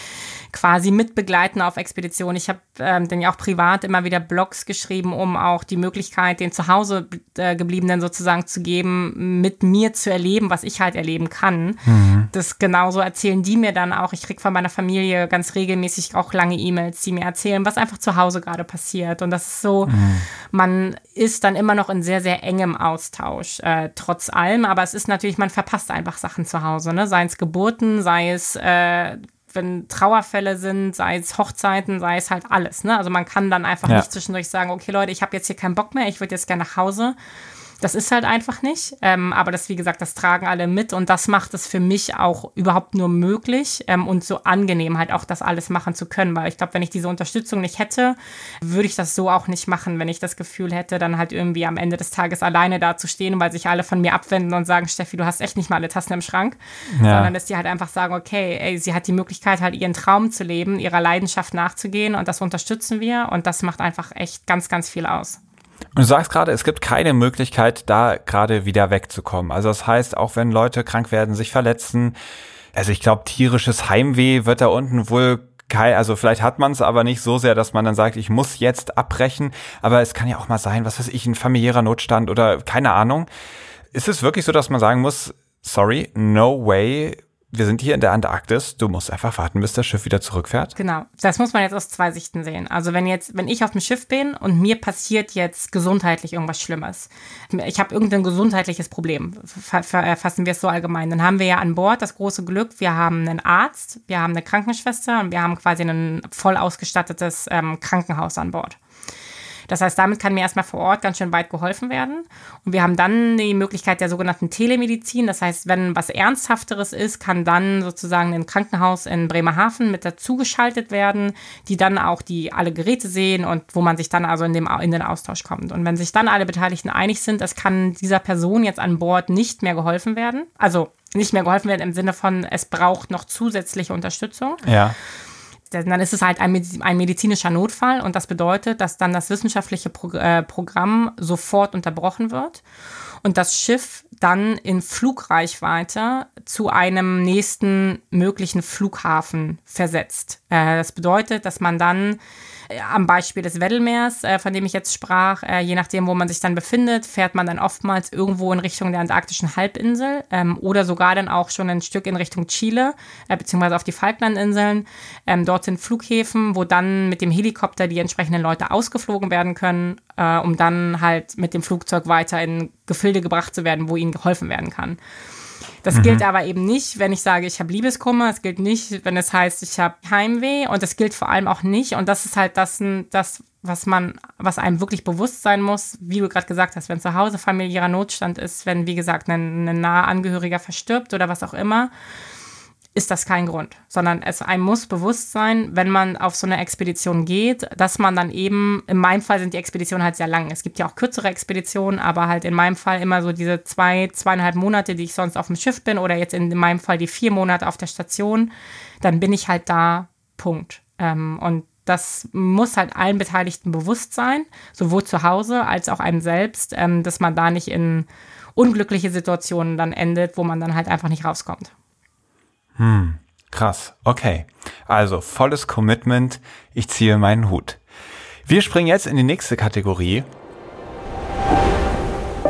quasi mitbegleiten auf Expeditionen. Ich habe ähm, dann ja auch privat immer wieder Blogs geschrieben, um auch die Möglichkeit den zu Hause äh, gebliebenen sozusagen zu geben, mit mir zu erleben, was ich halt erleben kann. Mhm. Das genauso erzählen die mir dann auch. Ich krieg von meiner Familie ganz regelmäßig auch lange E-Mails, die mir erzählen, was einfach zu Hause gerade passiert. Und das ist so, mhm. man ist dann immer noch in sehr sehr engem Austausch äh, trotz allem, aber es ist natürlich, man verpasst hast einfach Sachen zu Hause, ne? Sei es Geburten, sei es äh, wenn Trauerfälle sind, sei es Hochzeiten, sei es halt alles. Ne? Also man kann dann einfach ja. nicht zwischendurch sagen, okay Leute, ich habe jetzt hier keinen Bock mehr, ich würde jetzt gerne nach Hause. Das ist halt einfach nicht. Ähm, aber das, wie gesagt, das tragen alle mit und das macht es für mich auch überhaupt nur möglich ähm, und so angenehm, halt auch das alles machen zu können. Weil ich glaube, wenn ich diese Unterstützung nicht hätte, würde ich das so auch nicht machen, wenn ich das Gefühl hätte, dann halt irgendwie am Ende des Tages alleine da zu stehen, weil sich alle von mir abwenden und sagen, Steffi, du hast echt nicht mal alle Tassen im Schrank. Ja. Sondern dass die halt einfach sagen, okay, ey, sie hat die Möglichkeit, halt ihren Traum zu leben, ihrer Leidenschaft nachzugehen und das unterstützen wir und das macht einfach echt ganz, ganz viel aus. Und du sagst gerade, es gibt keine Möglichkeit, da gerade wieder wegzukommen. Also das heißt, auch wenn Leute krank werden, sich verletzen, also ich glaube, tierisches Heimweh wird da unten wohl kein, also vielleicht hat man es aber nicht so sehr, dass man dann sagt, ich muss jetzt abbrechen. Aber es kann ja auch mal sein, was weiß ich, ein familiärer Notstand oder keine Ahnung. Ist es wirklich so, dass man sagen muss, sorry, no way, wir sind hier in der Antarktis, du musst einfach warten, bis das Schiff wieder zurückfährt. Genau. Das muss man jetzt aus zwei Sichten sehen. Also wenn jetzt, wenn ich auf dem Schiff bin und mir passiert jetzt gesundheitlich irgendwas Schlimmes, ich habe irgendein gesundheitliches Problem, fassen wir es so allgemein, dann haben wir ja an Bord das große Glück, wir haben einen Arzt, wir haben eine Krankenschwester und wir haben quasi ein voll ausgestattetes ähm, Krankenhaus an Bord. Das heißt, damit kann mir erstmal vor Ort ganz schön weit geholfen werden. Und wir haben dann die Möglichkeit der sogenannten Telemedizin. Das heißt, wenn was Ernsthafteres ist, kann dann sozusagen ein Krankenhaus in Bremerhaven mit dazugeschaltet werden, die dann auch die alle Geräte sehen und wo man sich dann also in, dem, in den Austausch kommt. Und wenn sich dann alle Beteiligten einig sind, es kann dieser Person jetzt an Bord nicht mehr geholfen werden. Also nicht mehr geholfen werden im Sinne von, es braucht noch zusätzliche Unterstützung. Ja dann ist es halt ein, medizinischer Notfall und das bedeutet, dass dann das wissenschaftliche äh, Programm sofort unterbrochen wird und das Schiff dann in Flugreichweite zu einem nächsten möglichen Flughafen versetzt. Äh, das bedeutet, dass man dann äh, am Beispiel des Weddellmeers, äh, von dem ich jetzt sprach, je nachdem, wo man sich dann befindet, fährt man dann oftmals irgendwo in Richtung der antarktischen Halbinsel ähm, oder sogar dann auch schon ein Stück in Richtung Chile, beziehungsweise auf die Falklandinseln. Ähm, dort sind Flughäfen, wo dann mit dem Helikopter die entsprechenden Leute ausgeflogen werden können, äh, um dann halt mit dem Flugzeug weiter in Gefilde gebracht zu werden, wo ihnen geholfen werden kann. Das mhm. gilt aber eben nicht, wenn ich sage, ich habe Liebeskummer. Es gilt nicht, wenn es heißt, ich habe Heimweh. Und es gilt vor allem auch nicht. Und das ist halt das, das was man, was einem wirklich bewusst sein muss, wie du gerade gesagt hast, wenn zu Hause familiärer Notstand ist, wenn, wie gesagt, ein, ein naher Angehöriger verstirbt oder was auch immer ist das kein Grund, sondern es einem muss bewusst sein, wenn man auf so eine Expedition geht, dass man dann eben, in meinem Fall sind die Expeditionen halt sehr lang. Es gibt ja auch kürzere Expeditionen, aber halt in meinem Fall immer so diese zwei, zweieinhalb Monate, die ich sonst auf dem Schiff bin oder jetzt in meinem Fall die vier Monate auf der Station, dann bin ich halt da, Punkt. Ähm, und das muss halt allen Beteiligten bewusst sein, sowohl zu Hause als auch einem selbst, ähm, dass man da nicht in unglückliche Situationen dann endet, wo man dann halt einfach nicht rauskommt. Hm, krass. Okay. Also volles Commitment. Ich ziehe meinen Hut. Wir springen jetzt in die nächste Kategorie.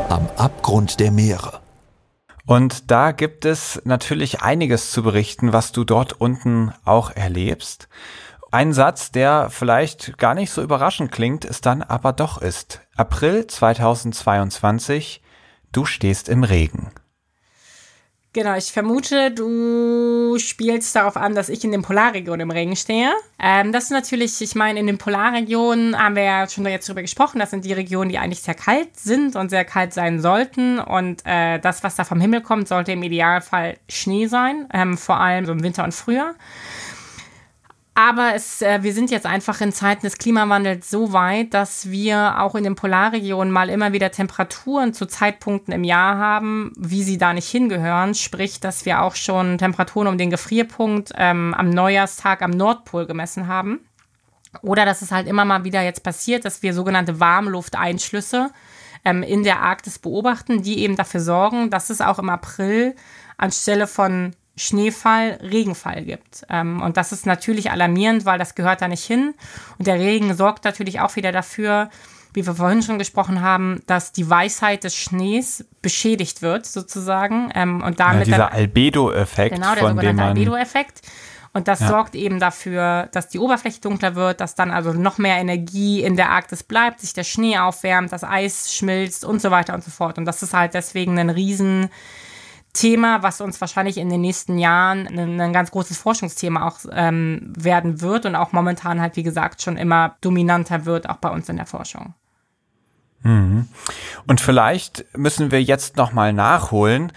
Am Abgrund der Meere. Und da gibt es natürlich einiges zu berichten, was du dort unten auch erlebst. Ein Satz, der vielleicht gar nicht so überraschend klingt, es dann aber doch ist. April 2022, du stehst im Regen. Genau, ich vermute, du spielst darauf an, dass ich in den Polarregionen im Regen stehe. Ähm, das ist natürlich, ich meine, in den Polarregionen haben wir ja schon jetzt drüber gesprochen, das sind die Regionen, die eigentlich sehr kalt sind und sehr kalt sein sollten. Und äh, das, was da vom Himmel kommt, sollte im Idealfall Schnee sein, ähm, vor allem so im Winter und Frühjahr. Aber es, äh, wir sind jetzt einfach in Zeiten des Klimawandels so weit, dass wir auch in den Polarregionen mal immer wieder Temperaturen zu Zeitpunkten im Jahr haben, wie sie da nicht hingehören. Sprich, dass wir auch schon Temperaturen um den Gefrierpunkt ähm, am Neujahrstag am Nordpol gemessen haben. Oder dass es halt immer mal wieder jetzt passiert, dass wir sogenannte Warmlufteinschlüsse ähm, in der Arktis beobachten, die eben dafür sorgen, dass es auch im April anstelle von Schneefall, Regenfall gibt. Ähm, und das ist natürlich alarmierend, weil das gehört da nicht hin. Und der Regen sorgt natürlich auch wieder dafür, wie wir vorhin schon gesprochen haben, dass die Weisheit des Schnees beschädigt wird, sozusagen. Ähm, und damit ja, dieser Albedo-Effekt. Genau, der von sogenannte Albedo-Effekt. Und das ja. sorgt eben dafür, dass die Oberfläche dunkler wird, dass dann also noch mehr Energie in der Arktis bleibt, sich der Schnee aufwärmt, das Eis schmilzt und so weiter und so fort. Und das ist halt deswegen ein riesen Thema, was uns wahrscheinlich in den nächsten Jahren ein, ein ganz großes Forschungsthema auch ähm, werden wird und auch momentan halt, wie gesagt, schon immer dominanter wird, auch bei uns in der Forschung. Mhm. Und vielleicht müssen wir jetzt nochmal nachholen,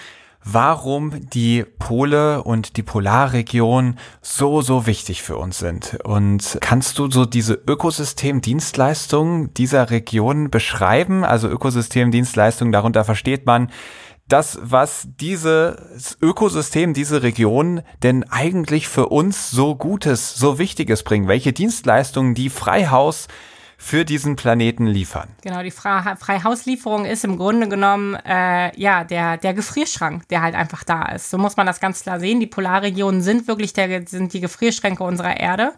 warum die Pole und die Polarregion so, so wichtig für uns sind. Und kannst du so diese Ökosystemdienstleistungen dieser Region beschreiben? Also Ökosystemdienstleistungen, darunter versteht man, das, was dieses Ökosystem, diese Region denn eigentlich für uns so Gutes, so Wichtiges bringen? Welche Dienstleistungen die Freihaus für diesen Planeten liefern. Genau, die Freihauslieferung ist im Grunde genommen äh, ja der, der Gefrierschrank, der halt einfach da ist. So muss man das ganz klar sehen. Die Polarregionen sind wirklich der, sind die Gefrierschränke unserer Erde.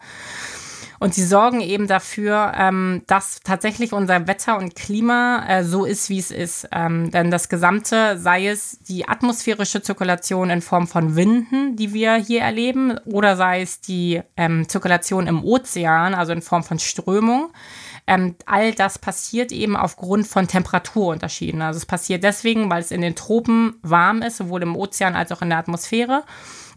Und sie sorgen eben dafür, ähm, dass tatsächlich unser Wetter und Klima äh, so ist, wie es ist. Ähm, denn das Gesamte, sei es die atmosphärische Zirkulation in Form von Winden, die wir hier erleben, oder sei es die ähm, Zirkulation im Ozean, also in Form von Strömung, ähm, all das passiert eben aufgrund von Temperaturunterschieden. Also es passiert deswegen, weil es in den Tropen warm ist, sowohl im Ozean als auch in der Atmosphäre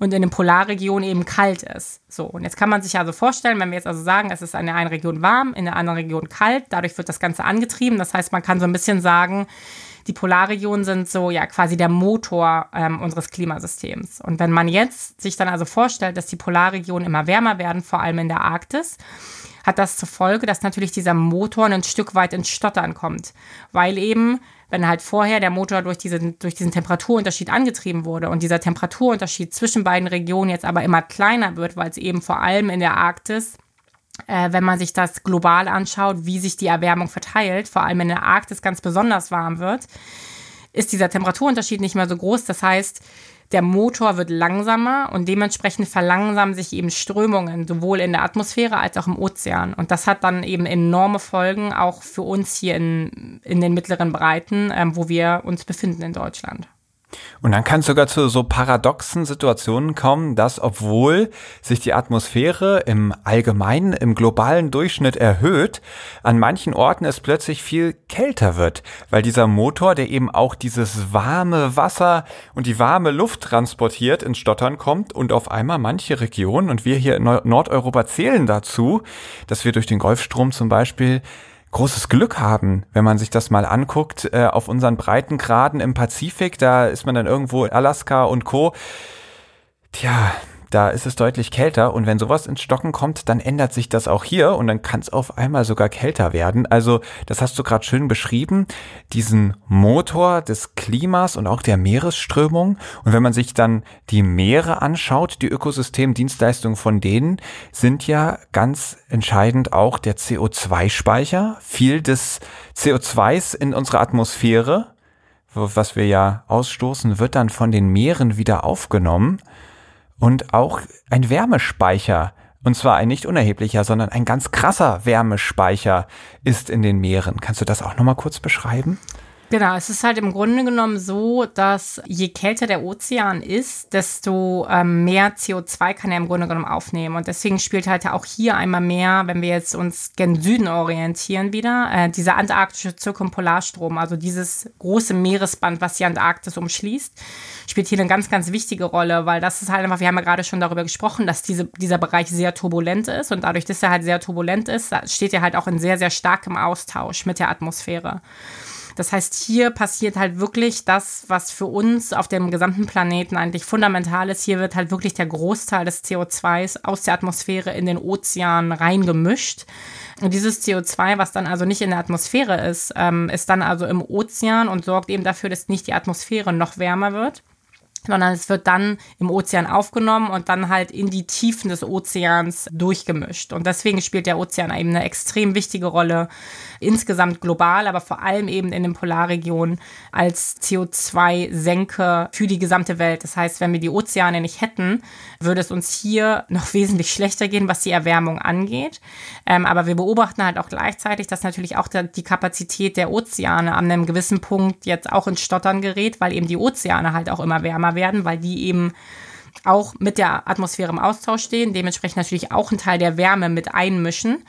und in den Polarregionen eben kalt ist. So, und jetzt kann man sich also vorstellen, wenn wir jetzt also sagen, es ist in der einen Region warm, in der anderen Region kalt, dadurch wird das Ganze angetrieben. Das heißt, man kann so ein bisschen sagen, die Polarregionen sind so ja quasi der Motor ähm, unseres Klimasystems. Und wenn man jetzt sich dann also vorstellt, dass die Polarregionen immer wärmer werden, vor allem in der Arktis, hat das zur Folge, dass natürlich dieser Motor ein Stück weit ins Stottern kommt, weil eben wenn halt vorher der Motor durch, diese, durch diesen Temperaturunterschied angetrieben wurde und dieser Temperaturunterschied zwischen beiden Regionen jetzt aber immer kleiner wird, weil es eben vor allem in der Arktis äh, wenn man sich das global anschaut, wie sich die Erwärmung verteilt, vor allem in der Arktis ganz besonders warm wird, ist dieser Temperaturunterschied nicht mehr so groß. Das heißt, der Motor wird langsamer und dementsprechend verlangsamen sich eben Strömungen, sowohl in der Atmosphäre als auch im Ozean. Und das hat dann eben enorme Folgen auch für uns hier in, in den mittleren Breiten, ähm, wo wir uns befinden in Deutschland. Und dann kann es sogar zu so paradoxen Situationen kommen, dass obwohl sich die Atmosphäre im allgemeinen, im globalen Durchschnitt erhöht, an manchen Orten es plötzlich viel kälter wird, weil dieser Motor, der eben auch dieses warme Wasser und die warme Luft transportiert, ins Stottern kommt und auf einmal manche Regionen, und wir hier in Nordeuropa zählen dazu, dass wir durch den Golfstrom zum Beispiel großes Glück haben, wenn man sich das mal anguckt, äh, auf unseren Breitengraden im Pazifik, da ist man dann irgendwo in Alaska und Co. Tja, da ist es deutlich kälter und wenn sowas ins Stocken kommt, dann ändert sich das auch hier und dann kann es auf einmal sogar kälter werden. Also das hast du gerade schön beschrieben, diesen Motor des Klimas und auch der Meeresströmung. Und wenn man sich dann die Meere anschaut, die Ökosystemdienstleistungen von denen sind ja ganz entscheidend auch der CO2-Speicher. Viel des CO2s in unserer Atmosphäre, was wir ja ausstoßen, wird dann von den Meeren wieder aufgenommen und auch ein Wärmespeicher. Und zwar ein nicht unerheblicher, sondern ein ganz krasser Wärmespeicher ist in den Meeren. Kannst du das auch nochmal kurz beschreiben? Genau, es ist halt im Grunde genommen so, dass je kälter der Ozean ist, desto ähm, mehr CO2 kann er im Grunde genommen aufnehmen. Und deswegen spielt halt auch hier einmal mehr, wenn wir jetzt uns gen Süden orientieren wieder, äh, dieser antarktische Zirkumpolarstrom, also dieses große Meeresband, was die Antarktis umschließt, spielt hier eine ganz, ganz wichtige Rolle, weil das ist halt einfach, wir haben ja gerade schon darüber gesprochen, dass diese, dieser Bereich sehr turbulent ist und dadurch, dass er halt sehr turbulent ist, steht er halt auch in sehr, sehr starkem Austausch mit der Atmosphäre. Das heißt, hier passiert halt wirklich das, was für uns auf dem gesamten Planeten eigentlich fundamental ist. Hier wird halt wirklich der Großteil des CO2s aus der Atmosphäre in den Ozean reingemischt. Und dieses CO2, was dann also nicht in der Atmosphäre ist, ähm, ist dann also im Ozean und sorgt eben dafür, dass nicht die Atmosphäre noch wärmer wird sondern es wird dann im Ozean aufgenommen und dann halt in die Tiefen des Ozeans durchgemischt. Und deswegen spielt der Ozean eben eine extrem wichtige Rolle, insgesamt global, aber vor allem eben in den Polarregionen als CO2-Senke für die gesamte Welt. Das heißt, wenn wir die Ozeane nicht hätten, würde es uns hier noch wesentlich schlechter gehen, was die Erwärmung angeht. Ähm, aber wir beobachten halt auch gleichzeitig, dass natürlich auch die Kapazität der Ozeane an einem gewissen Punkt jetzt auch ins Stottern gerät, weil eben die Ozeane halt auch immer wärmer werden, weil die eben auch mit der Atmosphäre im Austausch stehen, dementsprechend natürlich auch einen Teil der Wärme mit einmischen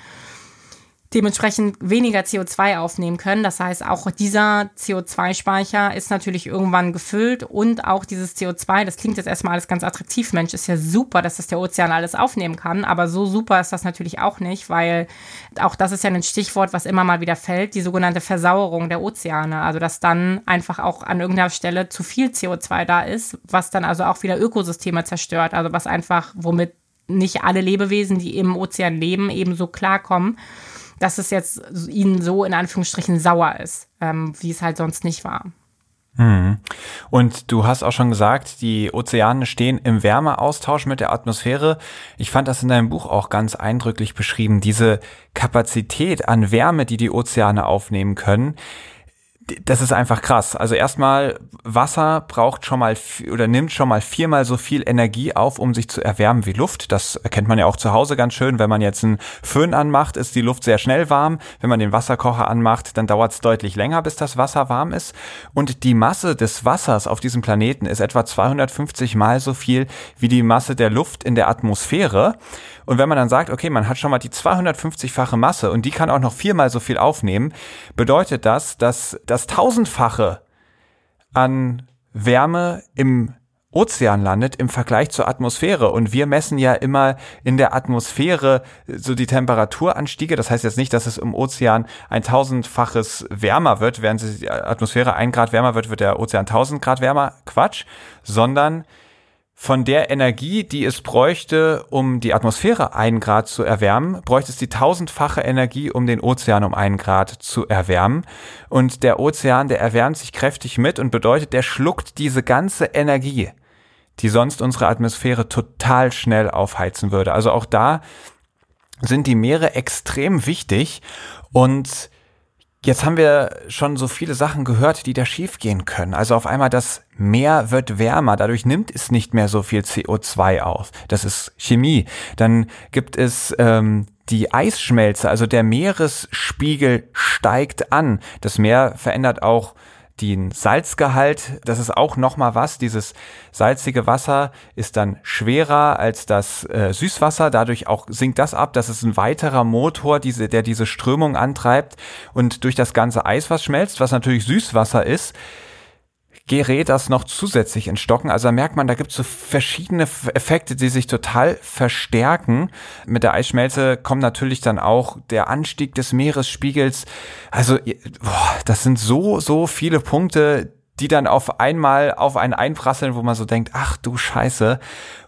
dementsprechend weniger CO2 aufnehmen können. Das heißt, auch dieser CO2-Speicher ist natürlich irgendwann gefüllt und auch dieses CO2, das klingt jetzt erstmal alles ganz attraktiv, Mensch, ist ja super, dass das der Ozean alles aufnehmen kann, aber so super ist das natürlich auch nicht, weil auch das ist ja ein Stichwort, was immer mal wieder fällt, die sogenannte Versauerung der Ozeane. Also, dass dann einfach auch an irgendeiner Stelle zu viel CO2 da ist, was dann also auch wieder Ökosysteme zerstört, also was einfach, womit nicht alle Lebewesen, die im Ozean leben, ebenso klarkommen dass es jetzt ihnen so in Anführungsstrichen sauer ist, ähm, wie es halt sonst nicht war. Mhm. Und du hast auch schon gesagt, die Ozeane stehen im Wärmeaustausch mit der Atmosphäre. Ich fand das in deinem Buch auch ganz eindrücklich beschrieben, diese Kapazität an Wärme, die die Ozeane aufnehmen können das ist einfach krass. Also erstmal, Wasser braucht schon mal oder nimmt schon mal viermal so viel Energie auf, um sich zu erwärmen wie Luft. Das erkennt man ja auch zu Hause ganz schön. Wenn man jetzt einen Föhn anmacht, ist die Luft sehr schnell warm. Wenn man den Wasserkocher anmacht, dann dauert es deutlich länger, bis das Wasser warm ist. Und die Masse des Wassers auf diesem Planeten ist etwa 250 mal so viel wie die Masse der Luft in der Atmosphäre. Und wenn man dann sagt, okay, man hat schon mal die 250-fache Masse und die kann auch noch viermal so viel aufnehmen, bedeutet das, dass das tausendfache an Wärme im Ozean landet im Vergleich zur Atmosphäre. Und wir messen ja immer in der Atmosphäre so die Temperaturanstiege. Das heißt jetzt nicht, dass es im Ozean ein tausendfaches wärmer wird. Während die Atmosphäre ein Grad wärmer wird, wird der Ozean tausend Grad wärmer. Quatsch. Sondern von der Energie, die es bräuchte, um die Atmosphäre einen Grad zu erwärmen, bräuchte es die tausendfache Energie, um den Ozean um einen Grad zu erwärmen. Und der Ozean, der erwärmt sich kräftig mit und bedeutet, der schluckt diese ganze Energie, die sonst unsere Atmosphäre total schnell aufheizen würde. Also auch da sind die Meere extrem wichtig und Jetzt haben wir schon so viele Sachen gehört, die da schiefgehen können. Also auf einmal das Meer wird wärmer, dadurch nimmt es nicht mehr so viel CO2 auf. Das ist Chemie. Dann gibt es ähm, die Eisschmelze, also der Meeresspiegel steigt an. Das Meer verändert auch den Salzgehalt, das ist auch nochmal was. Dieses salzige Wasser ist dann schwerer als das äh, Süßwasser. Dadurch auch sinkt das ab. Das ist ein weiterer Motor, diese, der diese Strömung antreibt. Und durch das ganze Eis, was schmelzt, was natürlich Süßwasser ist, gerät das noch zusätzlich in Stocken. Also da merkt man, da gibt es so verschiedene Effekte, die sich total verstärken. Mit der Eisschmelze kommt natürlich dann auch der Anstieg des Meeresspiegels. Also boah, das sind so, so viele Punkte, die dann auf einmal auf einen einprasseln, wo man so denkt, ach du Scheiße,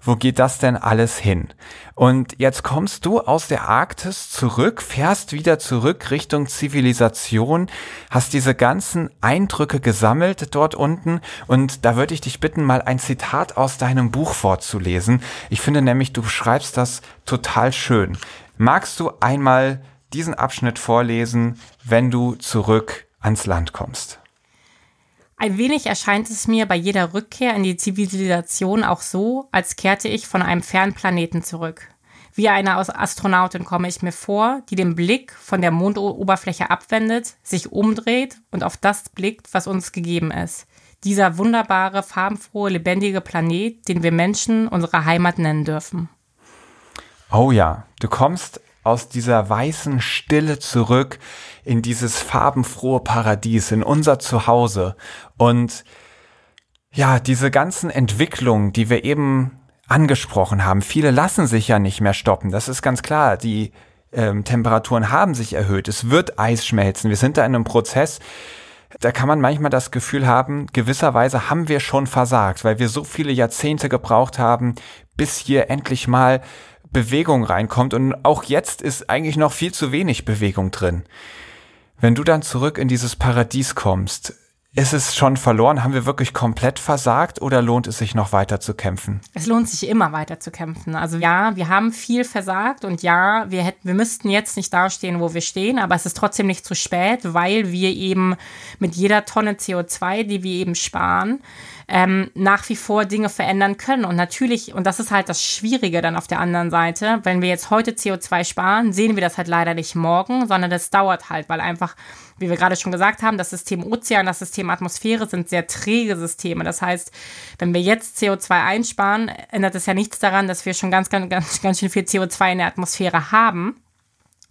wo geht das denn alles hin? Und jetzt kommst du aus der Arktis zurück, fährst wieder zurück Richtung Zivilisation, hast diese ganzen Eindrücke gesammelt dort unten und da würde ich dich bitten, mal ein Zitat aus deinem Buch vorzulesen. Ich finde nämlich, du schreibst das total schön. Magst du einmal diesen Abschnitt vorlesen, wenn du zurück ans Land kommst? Ein wenig erscheint es mir bei jeder Rückkehr in die Zivilisation auch so, als kehrte ich von einem fernen Planeten zurück. Wie eine Astronautin komme ich mir vor, die den Blick von der Mondoberfläche abwendet, sich umdreht und auf das blickt, was uns gegeben ist. Dieser wunderbare, farbenfrohe, lebendige Planet, den wir Menschen unsere Heimat nennen dürfen. Oh ja, du kommst aus dieser weißen Stille zurück in dieses farbenfrohe Paradies, in unser Zuhause. Und ja, diese ganzen Entwicklungen, die wir eben angesprochen haben, viele lassen sich ja nicht mehr stoppen. Das ist ganz klar. Die ähm, Temperaturen haben sich erhöht. Es wird Eis schmelzen. Wir sind da in einem Prozess. Da kann man manchmal das Gefühl haben, gewisserweise haben wir schon versagt, weil wir so viele Jahrzehnte gebraucht haben, bis hier endlich mal Bewegung reinkommt. Und auch jetzt ist eigentlich noch viel zu wenig Bewegung drin. Wenn du dann zurück in dieses Paradies kommst, ist es schon verloren? Haben wir wirklich komplett versagt oder lohnt es sich noch weiter zu kämpfen? Es lohnt sich immer weiter zu kämpfen. Also ja, wir haben viel versagt und ja, wir hätten, wir müssten jetzt nicht dastehen, wo wir stehen, aber es ist trotzdem nicht zu spät, weil wir eben mit jeder Tonne CO2, die wir eben sparen, ähm, nach wie vor Dinge verändern können. Und natürlich, und das ist halt das Schwierige dann auf der anderen Seite, wenn wir jetzt heute CO2 sparen, sehen wir das halt leider nicht morgen, sondern das dauert halt, weil einfach, wie wir gerade schon gesagt haben, das System Ozean, das System Atmosphäre sind sehr träge Systeme. Das heißt, wenn wir jetzt CO2 einsparen, ändert es ja nichts daran, dass wir schon ganz, ganz, ganz, ganz schön viel CO2 in der Atmosphäre haben.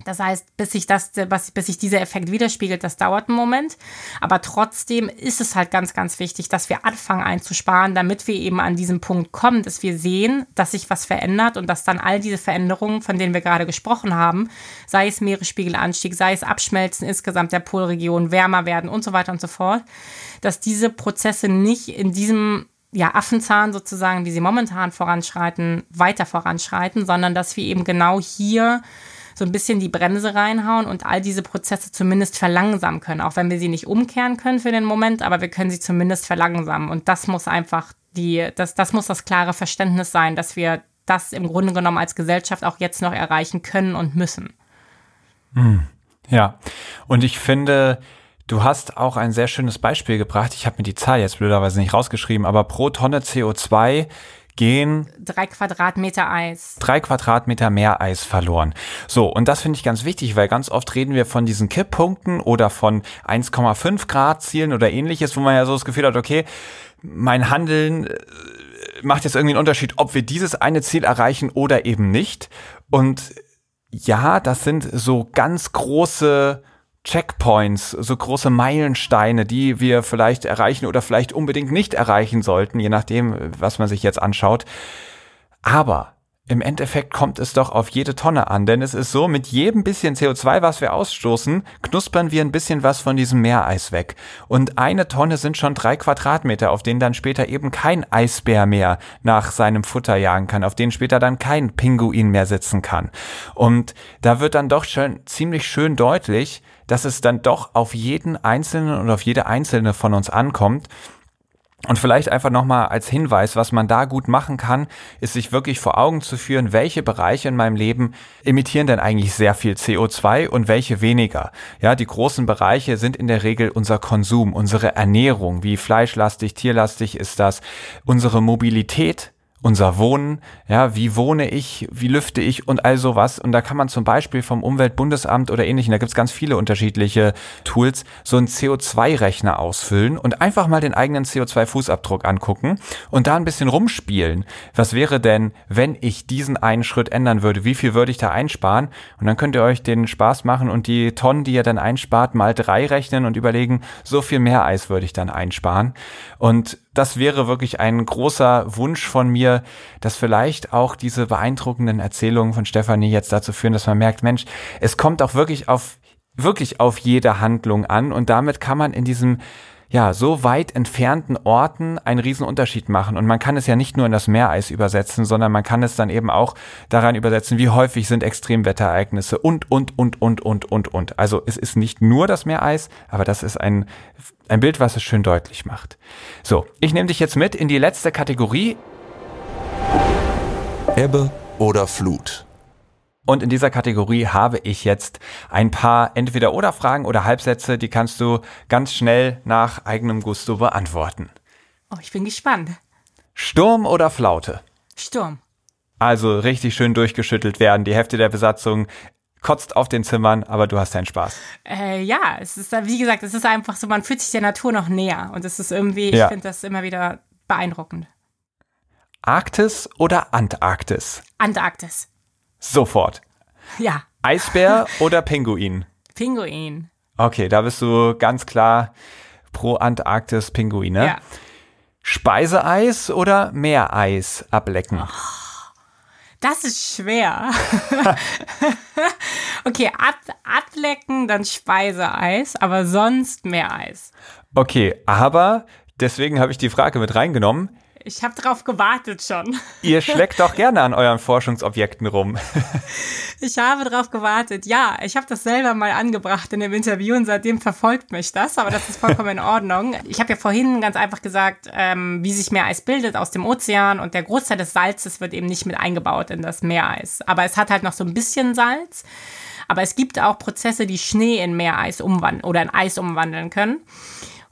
Das heißt, bis sich das, bis sich dieser Effekt widerspiegelt, das dauert einen Moment. Aber trotzdem ist es halt ganz, ganz wichtig, dass wir anfangen einzusparen, damit wir eben an diesen Punkt kommen, dass wir sehen, dass sich was verändert und dass dann all diese Veränderungen, von denen wir gerade gesprochen haben, sei es Meeresspiegelanstieg, sei es Abschmelzen insgesamt der Polregion, wärmer werden und so weiter und so fort, dass diese Prozesse nicht in diesem ja, Affenzahn sozusagen, wie sie momentan voranschreiten, weiter voranschreiten, sondern dass wir eben genau hier so ein bisschen die Bremse reinhauen und all diese Prozesse zumindest verlangsamen können, auch wenn wir sie nicht umkehren können für den Moment, aber wir können sie zumindest verlangsamen. Und das muss einfach die, das, das muss das klare Verständnis sein, dass wir das im Grunde genommen als Gesellschaft auch jetzt noch erreichen können und müssen. Hm. Ja, und ich finde, Du hast auch ein sehr schönes Beispiel gebracht. Ich habe mir die Zahl jetzt blöderweise nicht rausgeschrieben, aber pro Tonne CO2 gehen drei Quadratmeter Eis. Drei Quadratmeter mehr Eis verloren. So, und das finde ich ganz wichtig, weil ganz oft reden wir von diesen Kipppunkten oder von 1,5 Grad Zielen oder ähnliches, wo man ja so das Gefühl hat, okay, mein Handeln äh, macht jetzt irgendwie einen Unterschied, ob wir dieses eine Ziel erreichen oder eben nicht. Und ja, das sind so ganz große Checkpoints, so große Meilensteine, die wir vielleicht erreichen oder vielleicht unbedingt nicht erreichen sollten, je nachdem, was man sich jetzt anschaut. Aber im Endeffekt kommt es doch auf jede Tonne an, denn es ist so, mit jedem bisschen CO2, was wir ausstoßen, knuspern wir ein bisschen was von diesem Meereis weg. Und eine Tonne sind schon drei Quadratmeter, auf denen dann später eben kein Eisbär mehr nach seinem Futter jagen kann, auf denen später dann kein Pinguin mehr sitzen kann. Und da wird dann doch schon ziemlich schön deutlich, dass es dann doch auf jeden Einzelnen und auf jede Einzelne von uns ankommt. Und vielleicht einfach nochmal als Hinweis, was man da gut machen kann, ist sich wirklich vor Augen zu führen, welche Bereiche in meinem Leben emittieren denn eigentlich sehr viel CO2 und welche weniger. Ja, die großen Bereiche sind in der Regel unser Konsum, unsere Ernährung, wie fleischlastig, tierlastig ist das, unsere Mobilität, unser Wohnen, ja, wie wohne ich, wie lüfte ich und all sowas. Und da kann man zum Beispiel vom Umweltbundesamt oder ähnlichen, da gibt's ganz viele unterschiedliche Tools, so einen CO2-Rechner ausfüllen und einfach mal den eigenen CO2-Fußabdruck angucken und da ein bisschen rumspielen. Was wäre denn, wenn ich diesen einen Schritt ändern würde? Wie viel würde ich da einsparen? Und dann könnt ihr euch den Spaß machen und die Tonnen, die ihr dann einspart, mal drei rechnen und überlegen, so viel mehr Eis würde ich dann einsparen. Und das wäre wirklich ein großer Wunsch von mir, dass vielleicht auch diese beeindruckenden Erzählungen von Stefanie jetzt dazu führen, dass man merkt, Mensch, es kommt auch wirklich auf, wirklich auf jede Handlung an. Und damit kann man in diesem ja, so weit entfernten Orten einen riesen Unterschied machen. Und man kann es ja nicht nur in das Meereis übersetzen, sondern man kann es dann eben auch daran übersetzen, wie häufig sind Extremwetterereignisse und, und, und, und, und, und, und. Also es ist nicht nur das Meereis, aber das ist ein ein Bild, was es schön deutlich macht. So, ich nehme dich jetzt mit in die letzte Kategorie. Ebbe oder Flut. Und in dieser Kategorie habe ich jetzt ein paar Entweder-Oder-Fragen oder Halbsätze, die kannst du ganz schnell nach eigenem Gusto beantworten. Oh, ich bin gespannt. Sturm oder Flaute? Sturm. Also richtig schön durchgeschüttelt werden, die Hälfte der Besatzung kotzt auf den Zimmern, aber du hast deinen Spaß. Äh, ja, es ist, wie gesagt, es ist einfach so, man fühlt sich der Natur noch näher und es ist irgendwie, ich finde das immer wieder beeindruckend. Arktis oder Antarktis? Antarktis. Sofort. Ja. Eisbär oder Pinguin? Pinguin. Okay, da bist du ganz klar pro Antarktis Pinguine. Ja. Speiseeis oder Meereis ablecken? Oh. Das ist schwer. okay, ab, ablecken, dann Speiseeis, aber sonst mehr Eis. Okay, aber deswegen habe ich die Frage mit reingenommen. Ich habe drauf gewartet schon. Ihr schlägt doch gerne an euren Forschungsobjekten rum. ich habe drauf gewartet. Ja, ich habe das selber mal angebracht in dem Interview und seitdem verfolgt mich das, aber das ist vollkommen in Ordnung. Ich habe ja vorhin ganz einfach gesagt, ähm, wie sich Meereis bildet aus dem Ozean und der Großteil des Salzes wird eben nicht mit eingebaut in das Meereis. Aber es hat halt noch so ein bisschen Salz. Aber es gibt auch Prozesse, die Schnee in Meereis umwandeln oder in Eis umwandeln können.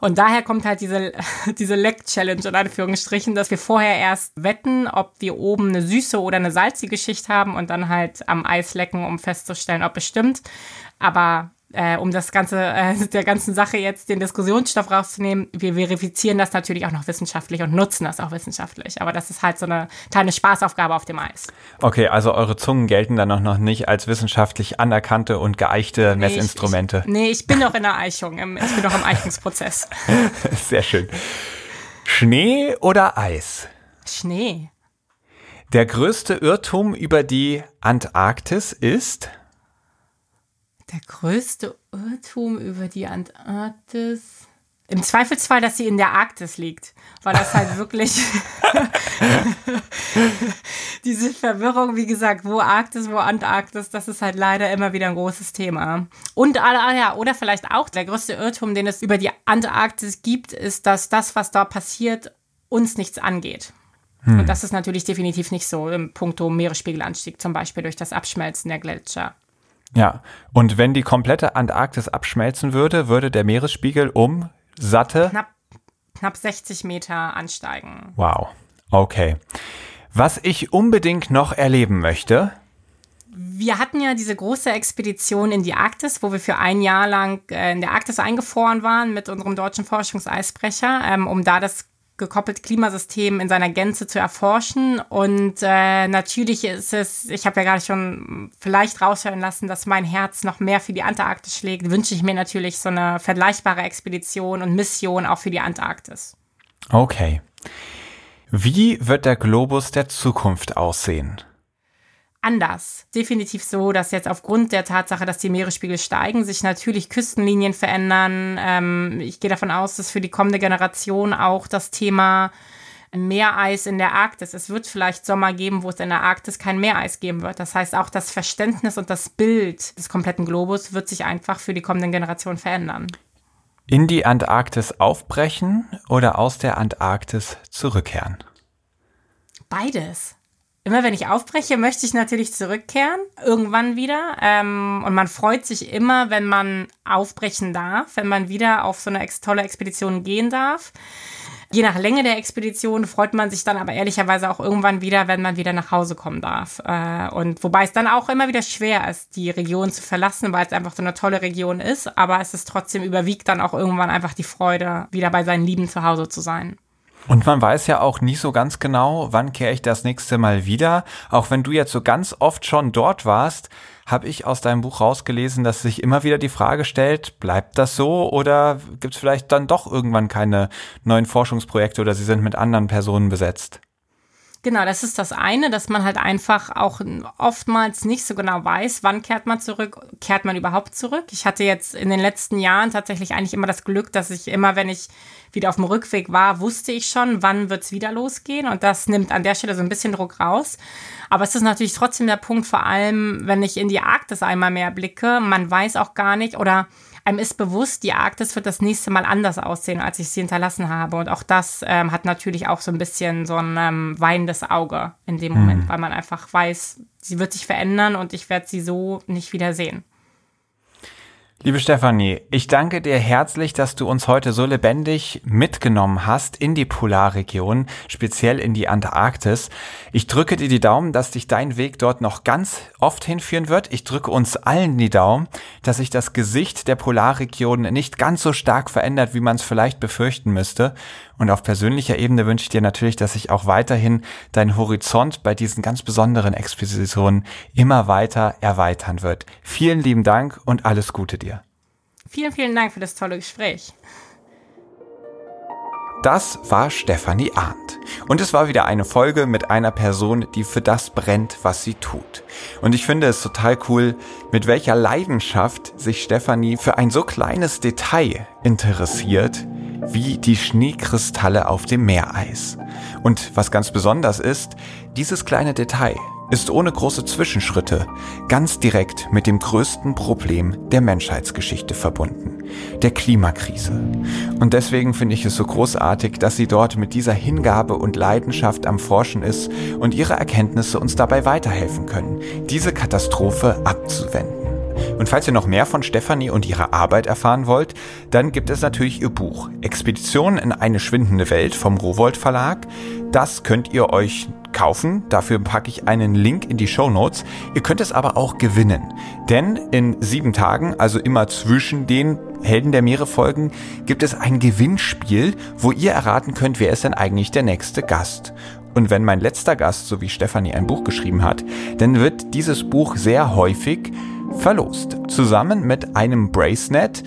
Und daher kommt halt diese, diese Leck-Challenge in Anführungsstrichen, dass wir vorher erst wetten, ob wir oben eine süße oder eine salzige Schicht haben und dann halt am Eis lecken, um festzustellen, ob es stimmt. Aber äh, um das ganze, äh, der ganzen Sache jetzt den Diskussionsstoff rauszunehmen, wir verifizieren das natürlich auch noch wissenschaftlich und nutzen das auch wissenschaftlich. Aber das ist halt so eine kleine Spaßaufgabe auf dem Eis. Okay, also eure Zungen gelten dann auch noch nicht als wissenschaftlich anerkannte und geeichte nee, Messinstrumente. Ich, ich, nee, ich bin noch in der Eichung. Im, ich bin noch im Eichungsprozess. Sehr schön. Schnee oder Eis? Schnee. Der größte Irrtum über die Antarktis ist? Der größte Irrtum über die Antarktis. Im Zweifelsfall, dass sie in der Arktis liegt, weil das halt wirklich diese Verwirrung, wie gesagt, wo Arktis, wo Antarktis, das ist halt leider immer wieder ein großes Thema. Und ah, ja, oder vielleicht auch der größte Irrtum, den es über die Antarktis gibt, ist, dass das, was da passiert, uns nichts angeht. Hm. Und das ist natürlich definitiv nicht so im Punkto Meeresspiegelanstieg, zum Beispiel durch das Abschmelzen der Gletscher. Ja, und wenn die komplette Antarktis abschmelzen würde, würde der Meeresspiegel um satte knapp, knapp 60 Meter ansteigen. Wow. Okay. Was ich unbedingt noch erleben möchte, wir hatten ja diese große Expedition in die Arktis, wo wir für ein Jahr lang äh, in der Arktis eingefroren waren mit unserem deutschen Forschungseisbrecher, ähm, um da das gekoppelte Klimasystem in seiner Gänze zu erforschen. Und äh, natürlich ist es, ich habe ja gerade schon vielleicht raushören lassen, dass mein Herz noch mehr für die Antarktis schlägt, wünsche ich mir natürlich so eine vergleichbare Expedition und Mission auch für die Antarktis. Okay. Wie wird der Globus der Zukunft aussehen? Anders. Definitiv so, dass jetzt aufgrund der Tatsache, dass die Meeresspiegel steigen, sich natürlich Küstenlinien verändern. Ähm, ich gehe davon aus, dass für die kommende Generation auch das Thema Meereis in der Arktis. Es wird vielleicht Sommer geben, wo es in der Arktis kein Meereis geben wird. Das heißt, auch das Verständnis und das Bild des kompletten Globus wird sich einfach für die kommenden Generationen verändern. In die Antarktis aufbrechen oder aus der Antarktis zurückkehren? Beides immer wenn ich aufbreche, möchte ich natürlich zurückkehren, irgendwann wieder. Ähm, und man freut sich immer, wenn man aufbrechen darf, wenn man wieder auf so eine ex tolle Expedition gehen darf. Je nach Länge der Expedition freut man sich dann aber ehrlicherweise auch irgendwann wieder, wenn man wieder nach Hause kommen darf. Äh, und wobei es dann auch immer wieder schwer ist, die Region zu verlassen, weil es einfach so eine tolle Region ist. Aber es ist trotzdem überwiegt dann auch irgendwann einfach die Freude, wieder bei seinen Lieben zu Hause zu sein. Und man weiß ja auch nie so ganz genau, wann kehre ich das nächste Mal wieder. Auch wenn du jetzt so ganz oft schon dort warst, habe ich aus deinem Buch rausgelesen, dass sich immer wieder die Frage stellt, bleibt das so oder gibt es vielleicht dann doch irgendwann keine neuen Forschungsprojekte oder sie sind mit anderen Personen besetzt? Genau, das ist das eine, dass man halt einfach auch oftmals nicht so genau weiß, wann kehrt man zurück, kehrt man überhaupt zurück. Ich hatte jetzt in den letzten Jahren tatsächlich eigentlich immer das Glück, dass ich immer, wenn ich wieder auf dem Rückweg war, wusste ich schon, wann wird's wieder losgehen. Und das nimmt an der Stelle so ein bisschen Druck raus. Aber es ist natürlich trotzdem der Punkt, vor allem, wenn ich in die Arktis einmal mehr blicke, man weiß auch gar nicht oder einem ist bewusst, die Arktis wird das nächste Mal anders aussehen, als ich sie hinterlassen habe. Und auch das ähm, hat natürlich auch so ein bisschen so ein ähm, weinendes Auge in dem Moment, mhm. weil man einfach weiß, sie wird sich verändern und ich werde sie so nicht wieder sehen. Liebe Stefanie, ich danke dir herzlich, dass du uns heute so lebendig mitgenommen hast in die Polarregion, speziell in die Antarktis. Ich drücke dir die Daumen, dass dich dein Weg dort noch ganz oft hinführen wird. Ich drücke uns allen die Daumen, dass sich das Gesicht der Polarregion nicht ganz so stark verändert, wie man es vielleicht befürchten müsste. Und auf persönlicher Ebene wünsche ich dir natürlich, dass sich auch weiterhin dein Horizont bei diesen ganz besonderen Expositionen immer weiter erweitern wird. Vielen lieben Dank und alles Gute dir. Vielen, vielen Dank für das tolle Gespräch. Das war Stefanie Arndt. Und es war wieder eine Folge mit einer Person, die für das brennt, was sie tut. Und ich finde es total cool, mit welcher Leidenschaft sich Stefanie für ein so kleines Detail interessiert, wie die Schneekristalle auf dem Meereis. Und was ganz besonders ist, dieses kleine Detail ist ohne große Zwischenschritte ganz direkt mit dem größten Problem der Menschheitsgeschichte verbunden, der Klimakrise. Und deswegen finde ich es so großartig, dass sie dort mit dieser Hingabe und Leidenschaft am Forschen ist und ihre Erkenntnisse uns dabei weiterhelfen können, diese Katastrophe abzuwenden. Und falls ihr noch mehr von Stefanie und ihrer Arbeit erfahren wollt, dann gibt es natürlich ihr Buch Expedition in eine schwindende Welt vom Rowold Verlag. Das könnt ihr euch kaufen. Dafür packe ich einen Link in die Show Notes. Ihr könnt es aber auch gewinnen. Denn in sieben Tagen, also immer zwischen den Helden der Meere Folgen, gibt es ein Gewinnspiel, wo ihr erraten könnt, wer ist denn eigentlich der nächste Gast. Und wenn mein letzter Gast, so wie Stefanie, ein Buch geschrieben hat, dann wird dieses Buch sehr häufig verlost. Zusammen mit einem Bracenet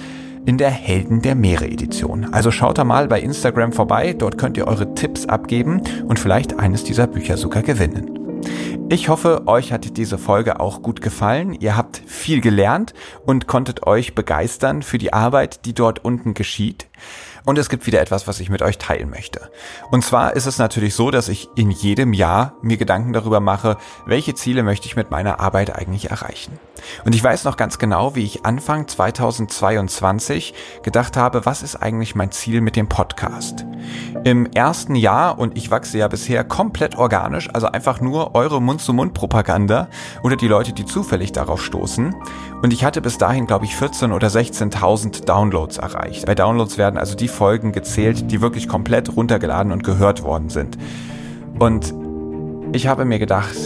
in der Helden der Meere Edition. Also schaut da mal bei Instagram vorbei, dort könnt ihr eure Tipps abgeben und vielleicht eines dieser Bücher sogar gewinnen. Ich hoffe, euch hat diese Folge auch gut gefallen. Ihr habt viel gelernt und konntet euch begeistern für die Arbeit, die dort unten geschieht. Und es gibt wieder etwas, was ich mit euch teilen möchte. Und zwar ist es natürlich so, dass ich in jedem Jahr mir Gedanken darüber mache, welche Ziele möchte ich mit meiner Arbeit eigentlich erreichen. Und ich weiß noch ganz genau, wie ich Anfang 2022 gedacht habe, was ist eigentlich mein Ziel mit dem Podcast? Im ersten Jahr, und ich wachse ja bisher komplett organisch, also einfach nur eure Mund-zu-Mund-Propaganda oder die Leute, die zufällig darauf stoßen. Und ich hatte bis dahin, glaube ich, 14.000 oder 16.000 Downloads erreicht. Bei Downloads werden also die Folgen gezählt, die wirklich komplett runtergeladen und gehört worden sind. Und ich habe mir gedacht,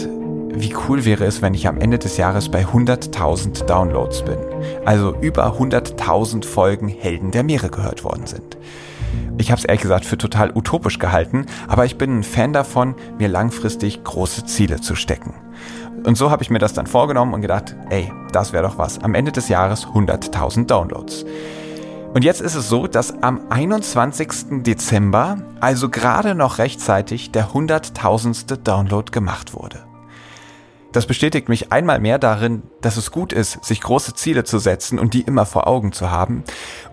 wie cool wäre es, wenn ich am Ende des Jahres bei 100.000 Downloads bin. Also über 100.000 Folgen Helden der Meere gehört worden sind. Ich habe es ehrlich gesagt für total utopisch gehalten, aber ich bin ein Fan davon, mir langfristig große Ziele zu stecken. Und so habe ich mir das dann vorgenommen und gedacht, ey, das wäre doch was. Am Ende des Jahres 100.000 Downloads. Und jetzt ist es so, dass am 21. Dezember, also gerade noch rechtzeitig, der 100.000. Download gemacht wurde. Das bestätigt mich einmal mehr darin, dass es gut ist, sich große Ziele zu setzen und die immer vor Augen zu haben.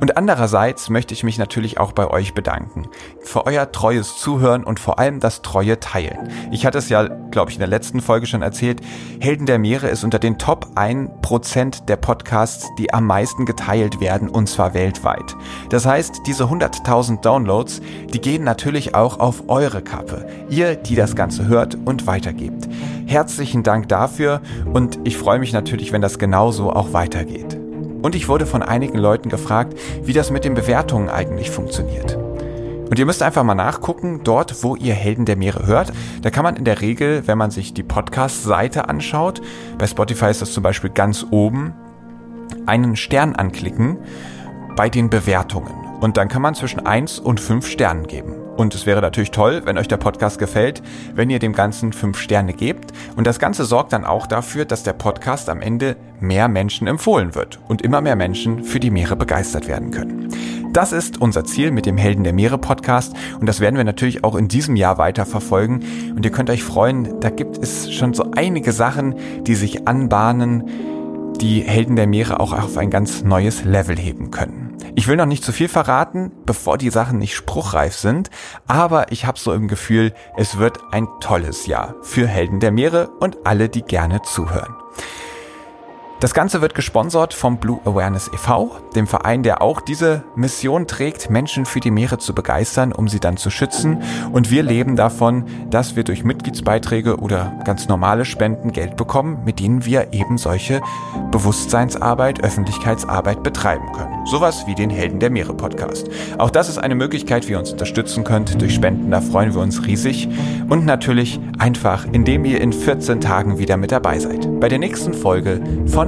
Und andererseits möchte ich mich natürlich auch bei euch bedanken. Für euer treues Zuhören und vor allem das treue Teilen. Ich hatte es ja, glaube ich, in der letzten Folge schon erzählt. Helden der Meere ist unter den Top 1% der Podcasts, die am meisten geteilt werden und zwar weltweit. Das heißt, diese 100.000 Downloads, die gehen natürlich auch auf eure Kappe. Ihr, die das Ganze hört und weitergebt. Herzlichen Dank dafür und ich freue mich natürlich, wenn das genauso auch weitergeht. Und ich wurde von einigen Leuten gefragt, wie das mit den Bewertungen eigentlich funktioniert. Und ihr müsst einfach mal nachgucken, dort, wo ihr Helden der Meere hört. Da kann man in der Regel, wenn man sich die Podcast-Seite anschaut, bei Spotify ist das zum Beispiel ganz oben, einen Stern anklicken bei den Bewertungen. Und dann kann man zwischen 1 und 5 Sternen geben. Und es wäre natürlich toll, wenn euch der Podcast gefällt, wenn ihr dem Ganzen fünf Sterne gebt. Und das Ganze sorgt dann auch dafür, dass der Podcast am Ende mehr Menschen empfohlen wird und immer mehr Menschen für die Meere begeistert werden können. Das ist unser Ziel mit dem Helden der Meere Podcast und das werden wir natürlich auch in diesem Jahr weiter verfolgen. Und ihr könnt euch freuen, da gibt es schon so einige Sachen, die sich anbahnen, die Helden der Meere auch auf ein ganz neues Level heben können. Ich will noch nicht zu viel verraten, bevor die Sachen nicht spruchreif sind, aber ich habe so im Gefühl, es wird ein tolles Jahr für Helden der Meere und alle, die gerne zuhören. Das Ganze wird gesponsert vom Blue Awareness e.V., dem Verein, der auch diese Mission trägt, Menschen für die Meere zu begeistern, um sie dann zu schützen. Und wir leben davon, dass wir durch Mitgliedsbeiträge oder ganz normale Spenden Geld bekommen, mit denen wir eben solche Bewusstseinsarbeit, Öffentlichkeitsarbeit betreiben können. Sowas wie den Helden der Meere Podcast. Auch das ist eine Möglichkeit, wie ihr uns unterstützen könnt durch Spenden. Da freuen wir uns riesig. Und natürlich einfach, indem ihr in 14 Tagen wieder mit dabei seid. Bei der nächsten Folge von